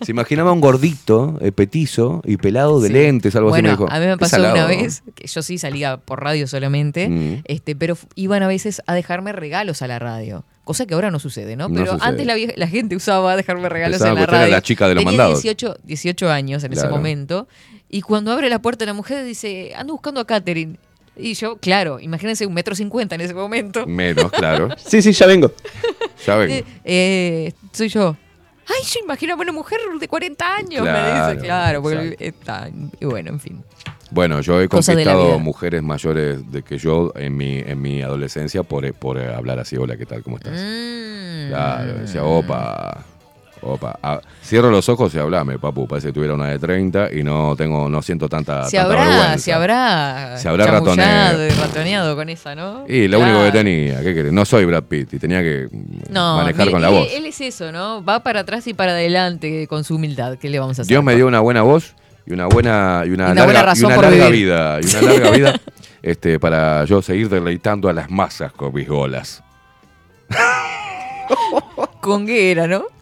se imaginaba un gordito, eh, petizo y pelado de Sí. lentes, algo bueno, así me dijo. a mí me "Es pasó salado". una vez, que yo sí salía por radio solamente, Mm. este, pero f- iban a veces a dejarme regalos a la radio. Cosa que ahora no sucede, ¿no? No Pero sucede. antes la, gente usaba dejarme regalos Pensaban en la que usted era radio. la chica de los Tenía mandados. 18, 18 años en ese momento. Y cuando abre la puerta la mujer dice, ando buscando a Katherine. Y yo, claro, imagínense un metro cincuenta en ese momento. Menos, claro. Sí, sí, ya vengo. Ya vengo. Eh, eh, soy yo. Ay, yo imaginaba una mujer de 40 años, me Claro, dice, claro, porque está, y bueno, en fin. Bueno, yo he conquistado mujeres mayores de que yo en mi, en mi adolescencia por, por hablar así, hola, ¿qué tal? ¿Cómo estás? Mm. Claro, decía, opa, opa. Ah, cierro los ojos y hablame, papu. Parece que tuviera una de 30 y no tengo, no siento tanta, Se tanta habrá, vergüenza. se habrá, Se habrá ratoneado. y ratoneado con esa, ¿no? Y lo único que tenía, ¿qué querés? No soy Brad Pitt y tenía que No, manejar con la él, voz. él es eso, ¿no? Va para atrás y para adelante con su humildad. ¿Qué le vamos a hacer? Dios me dio una buena voz y una buena y una Y una larga, buena y una por larga vivir. vida y una larga vida este para yo seguir deleitando a las masas con mis golas. Con qué era, ¿no?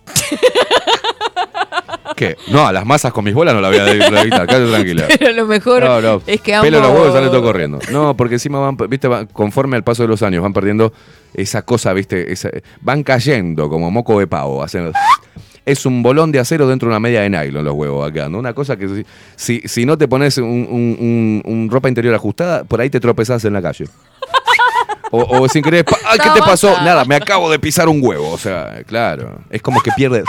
¿Qué? No, a las masas con mis bolas no la voy a deleitar, quédate tranquila. Pero lo mejor No, no. es que ambos... Pelo los huevos sale todo corriendo. No, porque encima van, viste, van- conforme al paso de los años, van perdiendo esa cosa, viste, esa- van cayendo como moco de pavo. hacen- es un bolón de acero dentro de una media de nylon los huevos acá, ¿no? Una cosa que si, si, si no te pones un, un- un- un ropa interior ajustada, por ahí te tropezás en la calle. O, o sin querer, ay, ¿qué te pasó? Nada, me acabo de pisar un huevo. O sea, claro. Es como que pierde.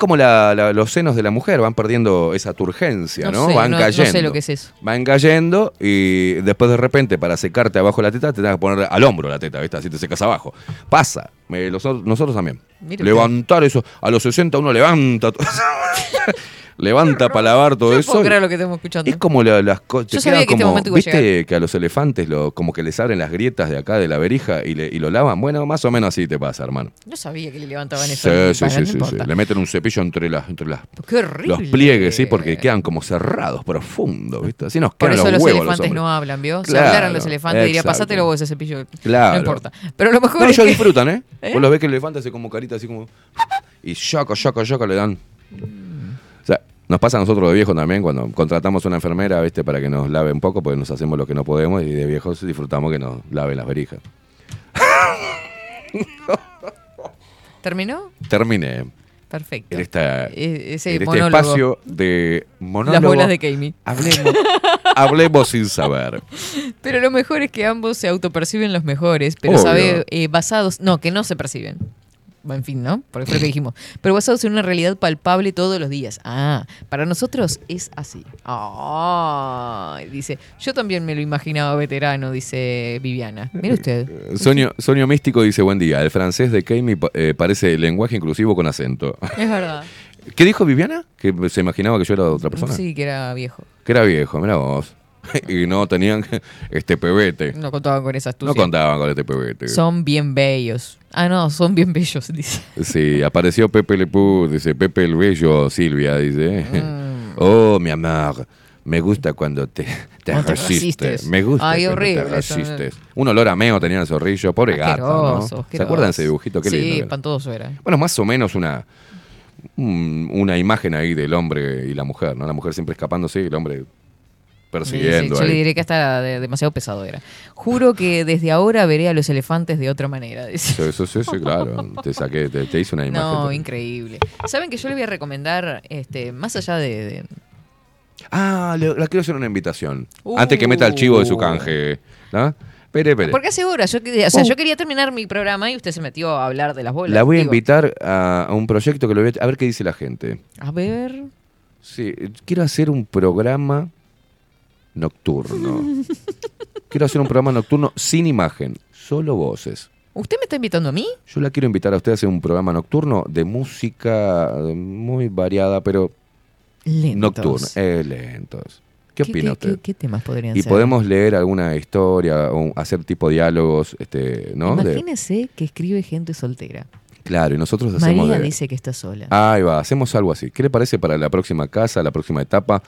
Como la- la- los senos de la mujer, van perdiendo esa turgencia, No ¿no? sé, van no- no cayendo. sé lo que es eso. Van cayendo y después de repente, para secarte abajo la teta, te tenés que poner al hombro la teta, ¿viste? Así te secas abajo. Pasa. Me- los- nosotros también. Levantar eso. A los 60 uno levanta. levanta para lavar todo no eso. puedo creer lo que estamos escuchando. Es como la- las cosas. Yo sabía que este a ¿Viste llegar. que a los elefantes lo, como que les abren las grietas de acá de la verija y, le- y lo lavan? Bueno, más o menos así te pasa, hermano. No sabía que le levantaban Sí, eso. sí, sí, no sí, sí. Le meten un cepillo entre las, entre las Qué horrible. los pliegues, sí, porque quedan como cerrados, profundos, ¿viste? Así nos Por quedan eso los huevos elefantes no hablan, ¿vio? si Claro, hablaran los elefantes, diría, pasátelo vos ese cepillo. Claro. No importa. Pero lo mejor No, es ellos que- disfrutan, ¿eh? ¿Eh? Vos los ves que el elefante hace como carita así como... Y choco, choco, choco le dan. O sea, nos pasa a nosotros de viejos también cuando contratamos una enfermera, ¿viste? Para que nos lave un poco, porque nos hacemos lo que no podemos y de viejos disfrutamos que nos laven las verijas. ¿Terminó? Terminé Perfecto. en, esta, E- ese en este espacio de monólogo. Las bolas de Kami. Hablemos, hablemos sin saber. Pero lo mejor es que ambos se autoperciben los mejores, pero Obvio. sabe eh, basados, no, que no se perciben. En fin, ¿no? Porque fue lo que dijimos. Pero basados en una realidad palpable todos los días. Ah, para nosotros es así. Ah, dice, yo también me lo imaginaba veterano, dice Viviana. Mire usted. Soño, Soño Místico dice, buen día, el francés de Kami eh, parece lenguaje inclusivo con acento. Es verdad. ¿Qué dijo Viviana? Que se imaginaba que yo era otra persona. Sí, que era viejo. Que era viejo, mira vos. y no tenían este pebete. No contaban con esa No contaban con este pebete. Son bien bellos. Ah, no, son bien bellos, dice. Sí, apareció Pepe Le Pew, dice Pepe el Bello, Silvia, dice. Mm. Oh, mi amor, me gusta cuando te, te resistes. resistes. Me gusta Ay, cuando horrible te resistes. Un olor a meo tenía en el zorrillo, pobre gato, ¿no? Asqueroso, ¿Se acuerdan ese dibujito? Qué sí, lindo. espantoso era. Bueno, más o menos una, un- una imagen ahí del hombre y la mujer, ¿no? La mujer siempre escapándose y el hombre persiguiendo. Sí, sí, yo le diré que hasta de- demasiado pesado era. Juro que desde ahora veré a los elefantes de otra manera. sí, sí, sí, claro. Te saqué, te, te hice una imagen. No, increíble. ¿Saben que yo le voy a recomendar, este, más allá de... de- Ah, le, la quiero hacer una invitación. Antes que meta el chivo de su canje. ¿no? Espere, espere. Porque hace horas, yo, o sea, yo quería terminar mi programa y usted se metió a hablar de las bolas. La voy a invitar a, a un proyecto que lo voy a, a ver qué dice la gente. A ver... Sí, quiero hacer un programa nocturno. quiero hacer un programa nocturno sin imagen, solo voces. ¿Usted me está invitando a mí? Yo la quiero invitar a usted a hacer un programa nocturno de música muy variada, pero Lentos. nocturna. Eh, lentos. ¿Qué opina qué- usted? qué- qué temas podrían y ser? podemos leer alguna historia o hacer tipo diálogos, este, ¿no? De- Imagínese que escribe gente soltera. Claro, y nosotros hacemos María de- dice que está sola. Ahí va, hacemos algo así. ¿Qué le parece para la próxima casa, la próxima etapa?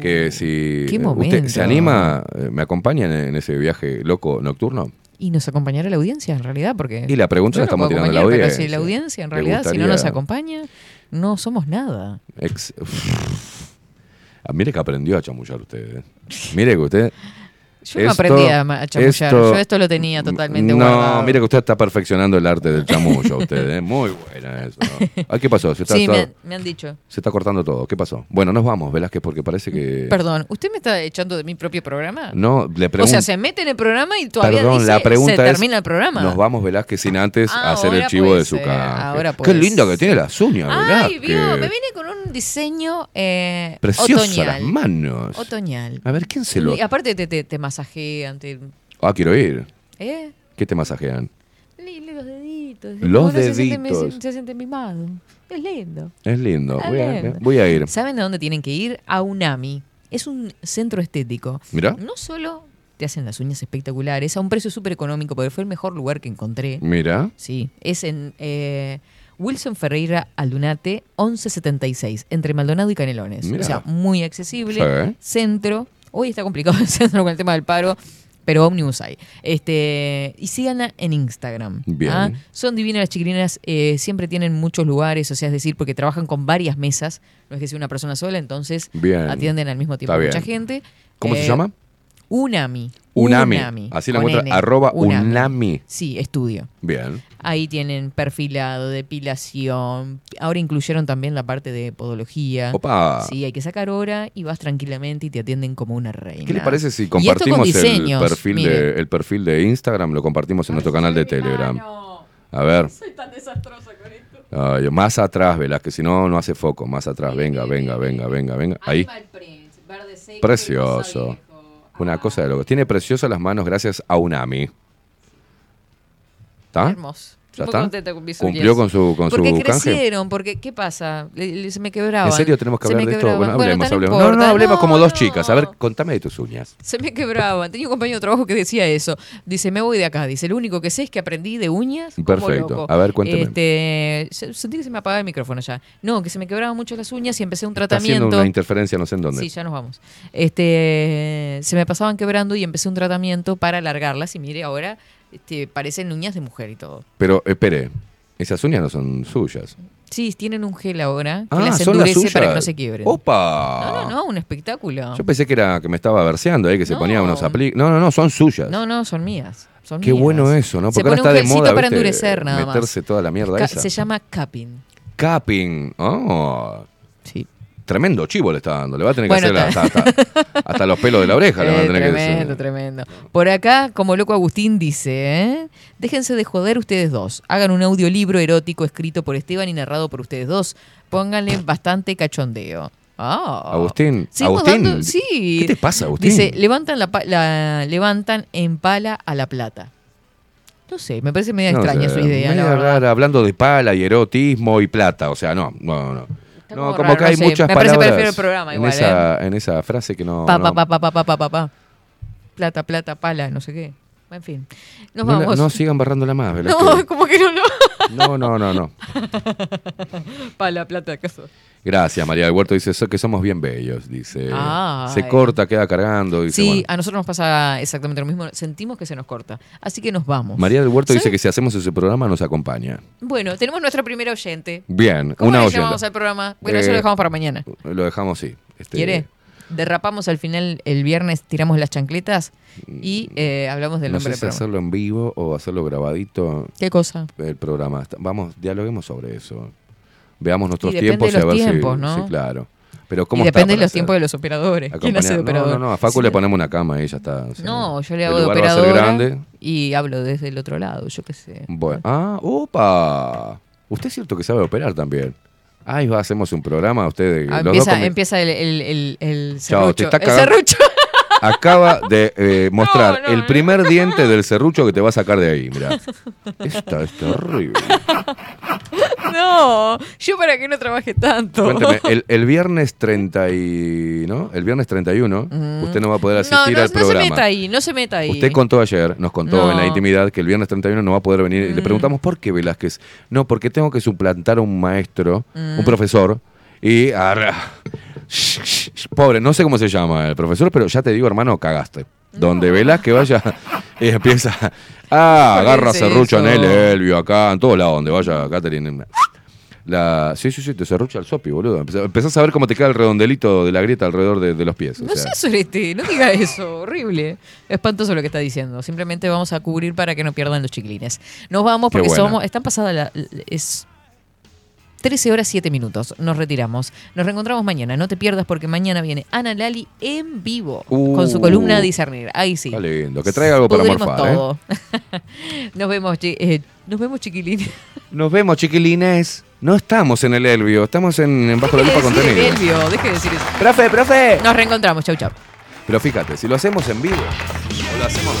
que si Uh, qué eh, usted se anima, eh, me acompaña en, ese viaje loco nocturno. Y nos acompañará la audiencia, en realidad, porque... Y la pregunta la estamos tirando a la acompañar, pero audiencia. si la audiencia, en ¿Le realidad, si no nos acompaña, no somos nada. Ex- Ah, mire que aprendió a chamullar usted. eh. Mire que usted. Yo no aprendí a chamullar, yo esto lo tenía totalmente No, guardado. mire que usted está perfeccionando el arte del chamullo, usted. ¿eh? Muy buena eso. Ay, ¿Qué pasó? Se está, Sí, me han, me han dicho. se está cortando todo. ¿Qué pasó? Bueno, nos vamos, Velázquez, porque parece que. Perdón, ¿usted me está echando de mi propio programa? No, le o pregunto. sea, se mete en el programa y todavía Perdón, dice, la pregunta se es, termina el programa. Nos vamos, Velázquez, sin antes Ah, hacer el chivo de su ahora Qué lindo que tiene las uñas, Ay, Velázquez. vio, me viene con un diseño eh, Precioso otoñal. las manos. Otoñal. A ver, ¿quién se lo...? Y aparte te, te, te masajean, te, Ah, quiero ir. ¿eh? ¿Qué te masajean? Los deditos. Los Uno se siente- deditos. Se, siente mimado. Es lindo. Es lindo. Voy a, voy a ir. ¿Saben de dónde tienen que ir? A UNAMI. Es un centro estético. Mirá. No solo te hacen las uñas espectaculares, a un precio súper económico, porque fue el mejor lugar que encontré. Mira. Sí, es en eh, Wilson Ferreira Aldunate 1176, entre Maldonado y Canelones. Mirá. O sea, muy accesible. Sí. Centro. Hoy está complicado con el tema del paro. Pero Omnibus hay. Este, y síganla en Instagram. Bien. ¿ah? Son divinas las chiquilinas, eh, siempre tienen muchos lugares, o sea, es decir, porque trabajan con varias mesas, no es que sea una persona sola, entonces Bien. atienden al mismo tiempo a mucha bien. gente. ¿Cómo se Eh, llama? Unami. Unami. Así la con encuentra, N. arroba Unami. Sí, estudio. Bien. Ahí tienen perfilado, depilación. Ahora incluyeron también la parte de podología. Opa. Sí, hay que sacar hora y vas tranquilamente y te atienden como una reina. ¿Qué le parece si compartimos el perfil, de, el perfil de Instagram? Lo compartimos en nuestro canal de Telegram. A ver. Soy tan desastrosa con esto. Ay, más atrás, Velázquez, si no, no hace foco. Más atrás, venga, venga, venga, venga, venga. Ahí. Precioso. Una cosa de loco. Tiene preciosas las manos gracias a Unami. ¿Está? Hermoso. Ya muy está. contenta con mis Cumplió con su, con porque su canje. crecieron, porque ¿qué pasa? Le- le- se me quebraban. ¿En serio tenemos que hablar de esto? Bueno, hablemos, tan hablemos. No, no, hablemos como dos no. chicas. A ver, contame de tus uñas. Se me quebraban. Tenía un compañero de trabajo que decía eso. Dice, me voy de acá. Dice, lo único que sé es que aprendí de uñas. como Perfecto. loco". A ver, cuénteme. Este, se- sentí que se me apagaba el micrófono ya. No, que se me quebraban mucho las uñas y empecé un Está haciendo tratamiento. una interferencia no sé en dónde. Sí, ya nos vamos. Este, se me pasaban quebrando y empecé un tratamiento para alargarlas y mire, ahora este, parecen uñas de mujer y todo. Pero, espere, esas uñas no son suyas. Sí, tienen un gel ahora que Ah, las son las endurece suyas. para que no se quiebren. ¡Opa! No, no, no, un espectáculo. Yo pensé que era que me estaba verseando ahí, que se No. ponía unos apli... No, no, no, son suyas. No, no, son mías. Son Qué mías. bueno eso, ¿no? Se Porque ahora pone está un de moda para ¿viste? endurecer nada más. meterse toda la mierda Ca- esa. Se llama capping. Capping. Oh. Sí. Tremendo chivo le está dando. Le va a tener que Bueno, hacer hasta, hasta- hasta los pelos de la oreja. le van a Eh, tener tremendo, que tremendo. Por acá, como loco Agustín dice, ¿eh? déjense de joder ustedes dos. Hagan un audiolibro erótico escrito por Esteban y narrado por ustedes dos. Pónganle bastante cachondeo. Ah. Agustín, Seguimos Agustín, dando- sí. ¿qué te pasa, Agustín? Dice, levantan, la, levantan en pala a la plata. No sé, me parece media No extraña su idea, media rara, hablando de pala y erotismo y plata. O sea, no, no, no. Está No, como como raro, que no hay sé. muchas Me parece palabras prefiero el programa en, igual, ¿eh? esa, en esa frase que no... Pa, no- pa, pa, pa, pa, pa, pa. Plata, plata, pala, no sé qué. En fin. Nos no, la- vamos. no sigan barrándola más, ¿verdad? No, como que no, no. No, no, no, no. Pala, plata, ¿acaso? Gracias, María del Huerto dice "So- que somos bien bellos, dice. Ay. Se corta, queda cargando. Dice, Sí, bueno. a nosotros nos pasa exactamente lo mismo. Sentimos que se nos corta. Así que nos vamos. María del Huerto dice que si hacemos ese programa nos acompaña. Bueno, tenemos nuestra primera oyente. Bien, ¿Cómo una le oyenta. llamamos al programa? Bueno, eso Eh, lo dejamos para mañana. Lo dejamos, sí. Este, ¿Quiere? Derrapamos al final el viernes, tiramos las chancletas y eh, hablamos del No nombre sé del si programa. hacerlo en vivo o hacerlo grabadito ¿Qué cosa? el programa. Vamos, dialoguemos sobre eso. Veamos nuestros Y tiempos de y a los ver tiempos, si, ¿no? sí, claro. Pero ¿cómo y depende de los hacer? tiempos de los operadores. ¿Quién hace de operador? No, no, no, a Facu Sí. le ponemos una cama y ya está. o sea, No, yo le hago de grande. y hablo desde el otro lado, yo qué sé. Bueno, ah, opa. Usted es cierto que sabe operar también. Ahí va, hacemos un programa, usted. Ah, empieza el, el, el, el Chao, te serrucho. está el cagando. serrucho. Acaba de eh, mostrar No, no, el primer diente del serrucho que te va a sacar de ahí, mira. Esta es terrible. no, yo para que no trabaje tanto. Cuénteme, el, el viernes 30 y, ¿no? El viernes 31, usted no va a poder asistir no, no, al no se programa. meta ahí, no se meta ahí. Usted contó ayer, nos contó en la intimidad que el viernes 31 no va a poder venir. Y le Mm. preguntamos por qué Velázquez. No, porque tengo que suplantar a un maestro, Mm. un profesor. Y. arra- Pobre, no sé cómo se llama el profesor, pero ya te digo, hermano, cagaste. Donde Velázquez vaya y empieza. Ah, ¿Por qué agarra serrucho en el eso? Elvio, acá, en todos lados, donde vaya Catherine. La, sí, sí, sí, te serrucha el sopi, boludo. Empezás- a ver cómo te queda el redondelito de la grieta alrededor de, de los pies. o No sea. sé, Sorete, no diga eso, horrible. Espantoso lo que está diciendo. Simplemente vamos a cubrir para que no pierdan los chiquilines. Nos vamos porque somos. Están pasadas la. Es 13 horas 7 minutos. Nos retiramos. Nos reencontramos mañana. No te pierdas porque mañana viene Ana Lali en vivo Uh. con su columna Discernir. Ahí sí. Está lindo. Que traiga algo para morfar, ¿eh? todo. nos vemos, eh, nos vemos, chiquilines. Nos vemos, chiquilines. No estamos en el Elvio, estamos en, en Bajo la Lupa Contenido. Elvio, deje de decir eso. Profe, profe. Nos reencontramos. Chau, chau. Pero fíjate, si lo hacemos en vivo o lo hacemos